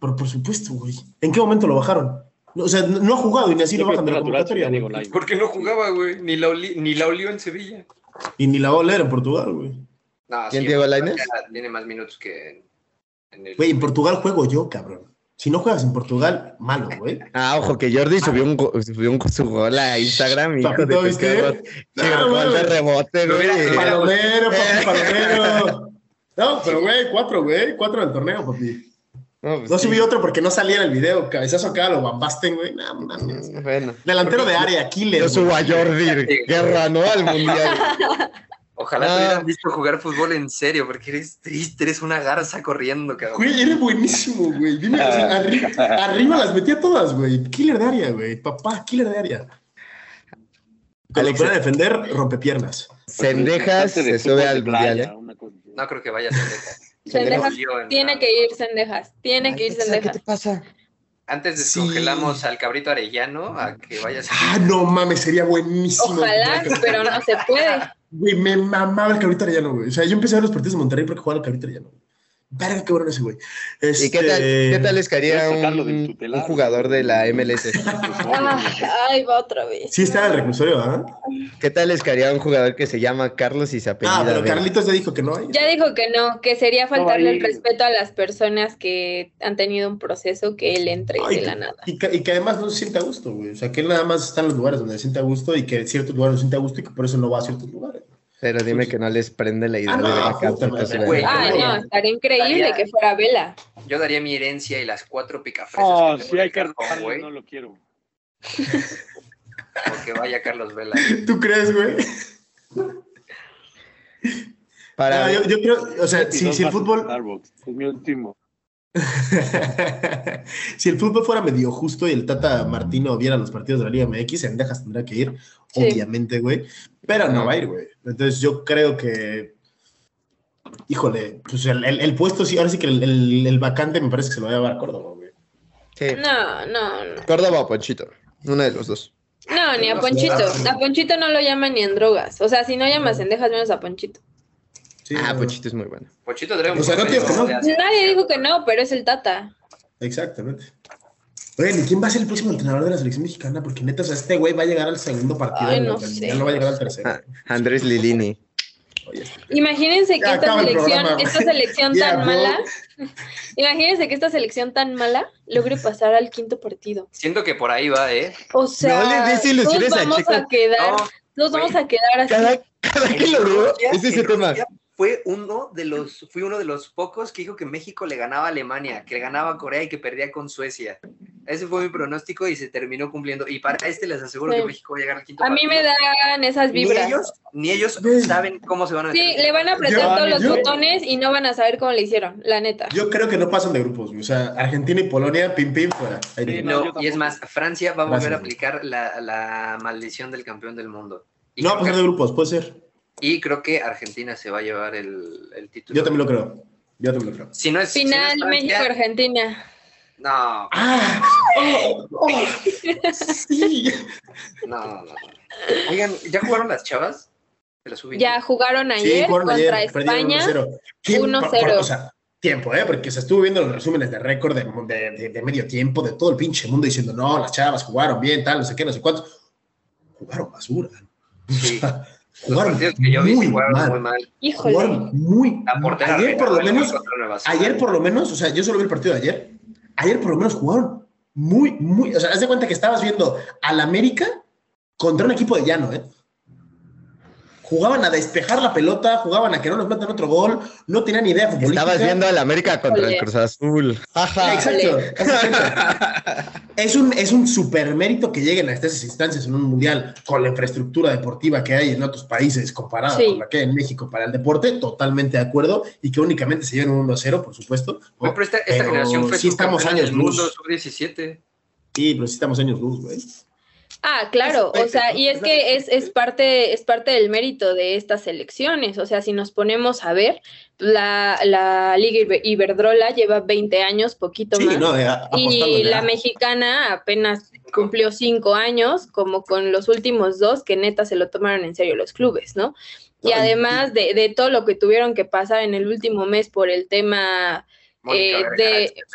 Pero por supuesto, güey. ¿En qué momento lo bajaron? O sea, no ha jugado y ni así lo bajan de la convocatoria. ¿Por qué no jugaba, güey? Ni la, ni la olió en Sevilla. Y ni la va a oler en Portugal, güey. No, ¿Quién, sí, Diego Lainez? Tiene más minutos que en el... Güey, en Portugal juego yo, cabrón. Si no juegas en Portugal, malo, güey. Ah, ojo, que Jordi subió, un, subió un, su gol a Instagram y hijo de ¿viste? No, gol de rebote, güey. Palomero, papi, [laughs] palomero. No, pero güey, cuatro, güey. Cuatro del torneo, papi. No, pues no subí sí. otro porque no salía en el video. Cabezazo acá, lo bambasten, güey. No, mames. Bueno. Delantero de área, killer. Yo subo a Jordi. Guerra, ¿no? Al mundial. [laughs] Ojalá ah. te hubieran visto jugar fútbol en serio, porque eres triste, eres una garza corriendo, cabrón. Güey, eres buenísimo, güey. Dime, o sea, arriba, arriba, las metía todas, güey. Killer de área, güey. Papá, killer de área. Cuando pueda defender, rompe piernas. Sendejas se sube al mundial, ¿eh? No creo que vaya a Sendejas. [laughs] Sendejas tiene que ir Sendejas. Tiene que ir Sendejas. ¿Qué te pasa? Antes descongelamos sí. al cabrito arellano a que vaya a Ah, no mames, sería buenísimo. Ojalá, pero no se puede. Güey, me mamaba el cabrito arellano, güey. O sea, yo empecé a ver los partidos de Monterrey porque jugaba el cabrito arellano. Verga, qué bueno ese güey. Este... ¿Y qué tal, qué tal les caería un, un, jugador de la MLS? [laughs] ah, ay, va otra vez. Sí, está en el reclusorio, ¿ah? ¿eh? ¿Qué tal les caería un jugador que se llama Carlos y se apellida? Ah, pero Carlitos ya dijo que no. Ya dijo que no, que sería faltarle no, el respeto a las personas que han tenido un proceso que él entre ay, de la nada. Y que, y que, además no se siente a gusto, güey. O sea, que él nada más está en los lugares donde se siente a gusto y que en ciertos lugares no se siente a gusto y que por eso no va a ciertos lugares. Pero dime que no les prende la idea ah, de ver a Carlos. Ah, no, estaría increíble daría, que fuera Vela. Yo daría mi herencia y las cuatro picafresas. Oh, que sí hay que güey. No lo quiero. [laughs] Porque vaya Carlos Vela. ¿Tú crees, güey? Para... No, yo, yo, creo, o sea, si, si el fútbol... Starbucks, es mi último. [laughs] si el fútbol fuera medio justo y el Tata Martino viera los partidos de la Liga MX, en Dejas tendrá que ir, sí. obviamente, güey. Pero no va a ir, güey. Entonces yo creo que. Híjole, pues el, el, el puesto, sí, ahora sí que el, el, vacante me parece que se lo va a llevar a Córdoba, güey. Sí. No, no, no. Córdoba o Ponchito. Uno de los dos. No, ni a Ponchito. A Ponchito no lo llaman ni en drogas. O sea, si no llamas en Dejas, menos a Ponchito. Sí, ah, no. Ponchito es muy bueno. Ponchito trae un o sea, no, tío, no. Nadie dijo que no, pero es el Tata. Exactamente. ¿Y quién va a ser el próximo entrenador de la selección mexicana? Porque neta, o sea, este güey va a llegar al segundo partido. Ay, no, sé. no va a llegar al tercero. Ah, Andrés Lilini. Imagínense que esta selección, [laughs] esta selección tan mala, [laughs] imagínense que esta selección tan mala logre [laughs] pasar al quinto partido. Siento que por ahí va, ¿eh? O sea, no le des ilusiones todos vamos a, quedar, todos vamos a quedar así. Cada, cada que lo veo, es ese tema fue uno de los, fui uno de los pocos que dijo que México le ganaba a Alemania, que le ganaba a Corea y que perdía con Suecia. Ese fue mi pronóstico y se terminó cumpliendo. Y para este les aseguro que México va a llegar al quinto. A mí me dan esas vibras. Ni ellos, ni ellos saben cómo se van a Sí, le van a apretar todos los botones y no van a saber cómo le hicieron, la neta. Yo creo que no pasan de grupos, o sea, Argentina y Polonia, pim pim, fuera. no, y es más, Francia va a volver a aplicar la, la maldición del campeón del mundo. no va a pasar de grupos, puede ser. Y creo que Argentina se va a llevar el, el título. Yo también lo creo. Yo también lo creo. Si no es, Final México-Argentina. No. Ah, oh, oh, sí. No, no, no. Oigan, ¿ya jugaron las chavas? ya jugaron ayer contra España. 1-0. O sea, tiempo, ¿eh? Porque se estuvo viendo los resúmenes de récord de, de, de, medio tiempo de todo el pinche mundo diciendo, no, las chavas jugaron bien, tal, no sé qué, no sé cuánto. Jugaron basura. Sí. Jugaron que yo vi muy, mal. muy mal. Jugaron muy Ayer por lo menos, ayer por lo menos, o sea, yo solo vi el partido de ayer. Ayer por lo menos jugaron muy, muy, o sea, haz de cuenta que estabas viendo al América contra un equipo de llano, ¿eh? Jugaban a despejar la pelota, jugaban a que no nos metan otro gol, no tenían idea futbolística. Estabas viendo al América contra el Cruz Azul. Exacto. [laughs] es un, es un super mérito que lleguen a estas instancias en un mundial con la infraestructura deportiva que hay en otros países comparada con la que hay en México para el deporte, totalmente de acuerdo, y que únicamente se lleven un 1-0, por supuesto. pero esta, generación fue sí estamos años luz. sub-17. Sí, pero sí estamos años luz, güey. Ah, claro, o sea, y es que es, es, parte, es parte del mérito de estas elecciones, o sea, si nos ponemos a ver, la, la Liga Iberdrola lleva 20 años, poquito más, eh, y la mexicana apenas cumplió 5 años, como con los últimos dos, que neta se lo tomaron en serio los clubes, ¿no? Y además de, de todo lo que tuvieron que pasar en el último mes por el tema... Eh,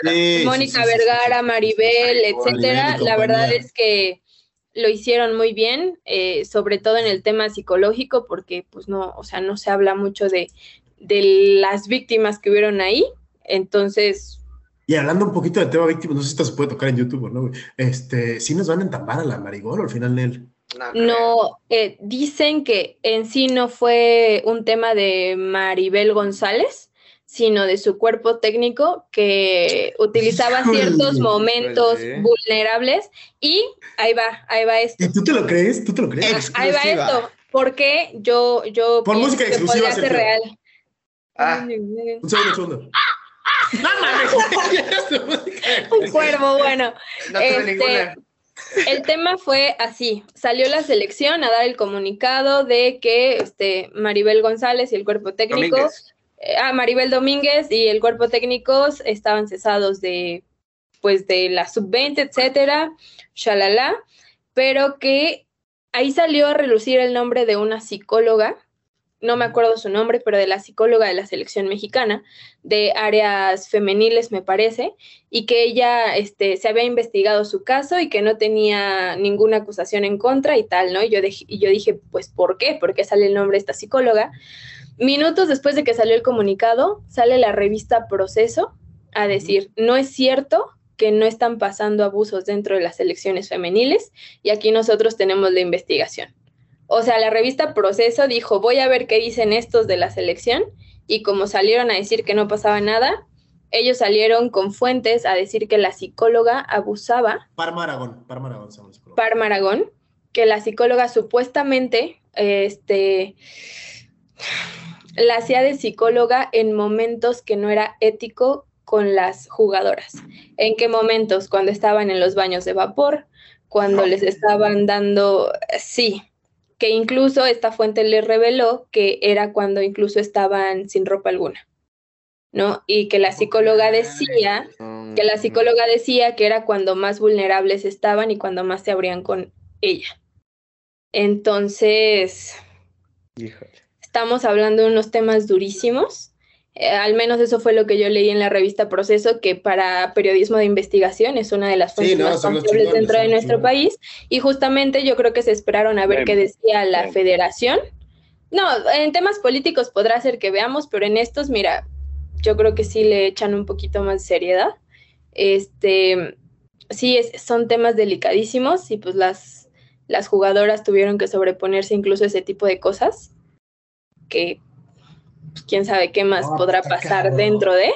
de Mónica Vergara, Maribel, etcétera, la verdad es que lo hicieron muy bien, eh, sobre todo en el tema psicológico, porque pues no, o sea, no se habla mucho de, de las víctimas que hubieron ahí. Entonces. Y hablando un poquito del tema víctimas, no sé si esto se puede tocar en YouTube, ¿no? Este, ¿sí nos van a entambar a la Marigol al final, Nel? No, eh, dicen que en sí no fue un tema de Maribel González, sino de su cuerpo técnico que utilizaba ciertos momentos vulnerables y ahí va, ahí va esto. ¿Y tú te lo crees? ¿Tú te lo crees? Ahí va esto, porque yo, yo Por música exclusiva ser real. Ah, un segundo, un segundo. [laughs] [laughs] un cuervo, bueno. este, el tema fue así, salió la selección a dar el comunicado de que este Maribel González y el cuerpo técnico a Maribel Domínguez y el cuerpo técnico estaban cesados de, pues, de la sub-20, etcétera, shalala, pero que ahí salió a relucir el nombre de una psicóloga, no me acuerdo su nombre, pero de la psicóloga de la selección mexicana, de áreas femeniles, me parece, y que ella este, se había investigado su caso y que no tenía ninguna acusación en contra y tal, ¿no? Y yo, y yo dije, pues, ¿por qué? ¿Por qué sale el nombre de esta psicóloga? Minutos después de que salió el comunicado, sale la revista Proceso a decir, no es cierto que no están pasando abusos dentro de las elecciones femeniles y aquí nosotros tenemos la investigación. O sea, la revista Proceso dijo, voy a ver qué dicen estos de la selección y como salieron a decir que no pasaba nada, ellos salieron con fuentes a decir que la psicóloga abusaba. Par Maragón, Par Maragón. Par Maragón, que la psicóloga supuestamente, este la hacía de psicóloga en momentos que no era ético con las jugadoras. ¿En qué momentos? Cuando estaban en los baños de vapor, cuando les estaban dando, sí, que incluso esta fuente le reveló que era cuando incluso estaban sin ropa alguna, ¿no? Y que la psicóloga decía, que la psicóloga decía que era cuando más vulnerables estaban y cuando más se abrían con ella. Entonces, estamos hablando de unos temas durísimos Eh, al menos eso fue lo que yo leí en la revista Proceso, que para periodismo de investigación es una de las fuentes más confiables dentro de nuestro país. Y justamente yo creo que se esperaron a ver qué decía la federación. No, en temas políticos podrá ser que veamos, pero en estos, mira, yo creo que sí le echan un poquito más de seriedad. Este, sí, es, son temas delicadísimos y pues las, las jugadoras tuvieron que sobreponerse incluso a ese tipo de cosas que pues, quién sabe qué más podrá pasar dentro de.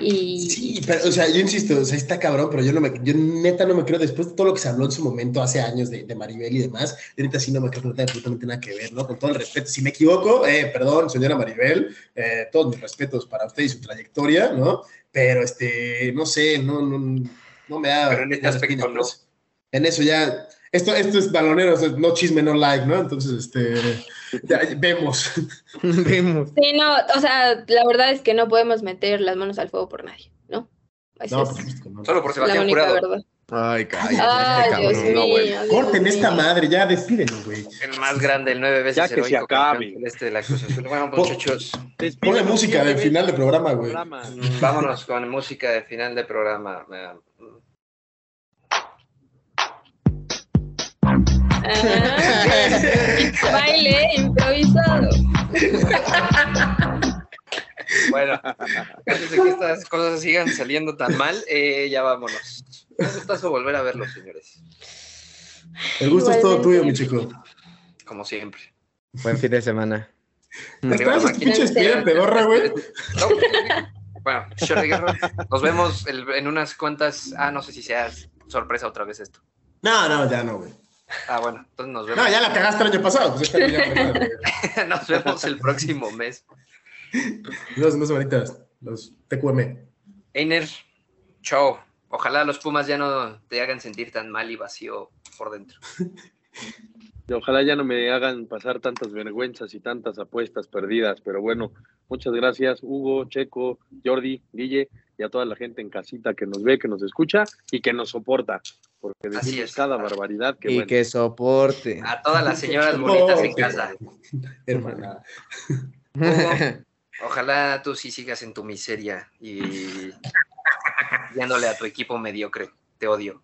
Y... Sí, pero, o sea, yo insisto, o sea, está cabrón, pero yo no me, yo neta no me creo, después de todo lo que se habló en su momento, hace años de, de Maribel y demás, yo neta sí no me creo que no tenga absolutamente nada que ver, ¿no? Con todo el respeto, si me equivoco, eh, perdón, señora Maribel, eh, todos mis respetos para usted y su trayectoria, ¿no? Pero, este, no sé, no, no, no me da... Pero en este aspecto no. En eso ya, esto, esto es balonero, no chisme, no like, ¿no? Entonces, este, ya, vemos. [laughs] vemos. Sí, no, o sea, la verdad es que no podemos meter las manos al fuego por nadie, ¿no? no, no. Solo por Sebastián Jurado. Verdad. Ay, cállate. Ay, Dios mío, Corten esta madre, ya despídenlo, güey. El más grande, el nueve veces ya que se acabe. Este de la Cruz Bueno, muchachos. Ponle música de final de programa, güey. Vámonos con música de final de programa. Ah, [laughs] baile improvisado. Bueno, antes de que estas cosas sigan saliendo tan mal, eh, ya vámonos. Un gustazo volver a verlos, señores. El gusto es todo tuyo, mi chico. Como siempre. Buen fin de semana. ¿Estás pinches pedorra, güey? Bueno, nos vemos en unas cuantas. Ah, no sé si sea sorpresa otra vez esto. No, no, ya no, güey. Ah, bueno, entonces nos vemos. No, ya la cagaste el año pasado. Pues [laughs] nos vemos el próximo mes. Dos, dos semanitas, los TQM. Einer, chao. Ojalá los Pumas ya no te hagan sentir tan mal y vacío por dentro. [laughs] Y ojalá ya no me hagan pasar tantas vergüenzas y tantas apuestas perdidas, pero bueno, muchas gracias Hugo, Checo, Jordi, Guille y a toda la gente en casita que nos ve, que nos escucha y que nos soporta porque decimos cada barbaridad que Y que soporte. A todas las señoras [laughs] bonitas en casa. [laughs] Hermana. ojalá tú sí sigas en tu miseria y guiándole a tu equipo mediocre. Te odio.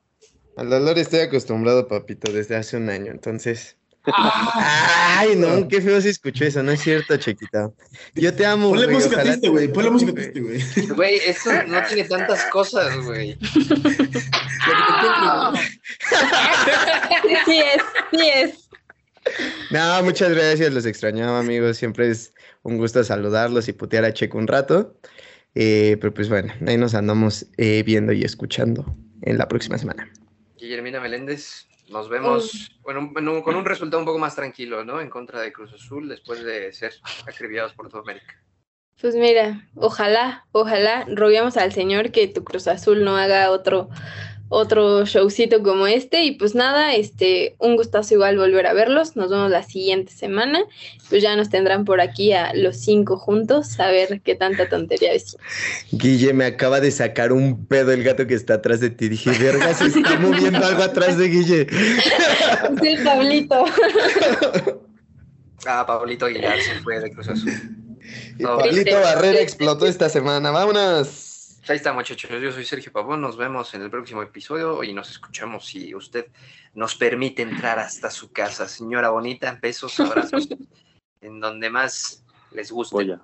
Al dolor estoy acostumbrado, papito, desde hace un año, entonces. Ay, no, qué feo se escuchó eso, no es cierto, chiquita. Yo te amo, Ponle música triste, güey. Ponle música triste, güey. Güey, esto no tiene tantas cosas, güey. sí es, sí es. No, muchas gracias, los extrañaba, amigos. Siempre es un gusto saludarlos y putear a Checo un rato. Eh, pero pues bueno, ahí nos andamos eh, viendo y escuchando en la próxima semana. Guillermina Meléndez, nos vemos bueno, con un resultado un poco más tranquilo, ¿no? En contra de Cruz Azul después de ser acribillados por toda América. Pues mira, ojalá, ojalá, roguemos al Señor que tu Cruz Azul no haga otro otro showcito como este. Y pues nada, este, un gustazo igual volver a verlos. Nos vemos la siguiente semana. Pues ya nos tendrán por aquí a los cinco juntos a ver qué tanta tontería decimos. Guille, me acaba de sacar un pedo el gato que está atrás de ti. Dije, verga, se está moviendo algo atrás de Guille. Es el Pablito. [laughs] ah, Pablito Aguilar se fue de Cruz Azul. Pablito Barrera explotó esta semana. Vámonos. Ahí está, muchachos. Yo soy Sergio Pavón. Nos vemos en el próximo episodio y nos escuchamos si usted nos permite entrar hasta su casa. Señora bonita, besos, abrazos, [laughs] en donde más les guste.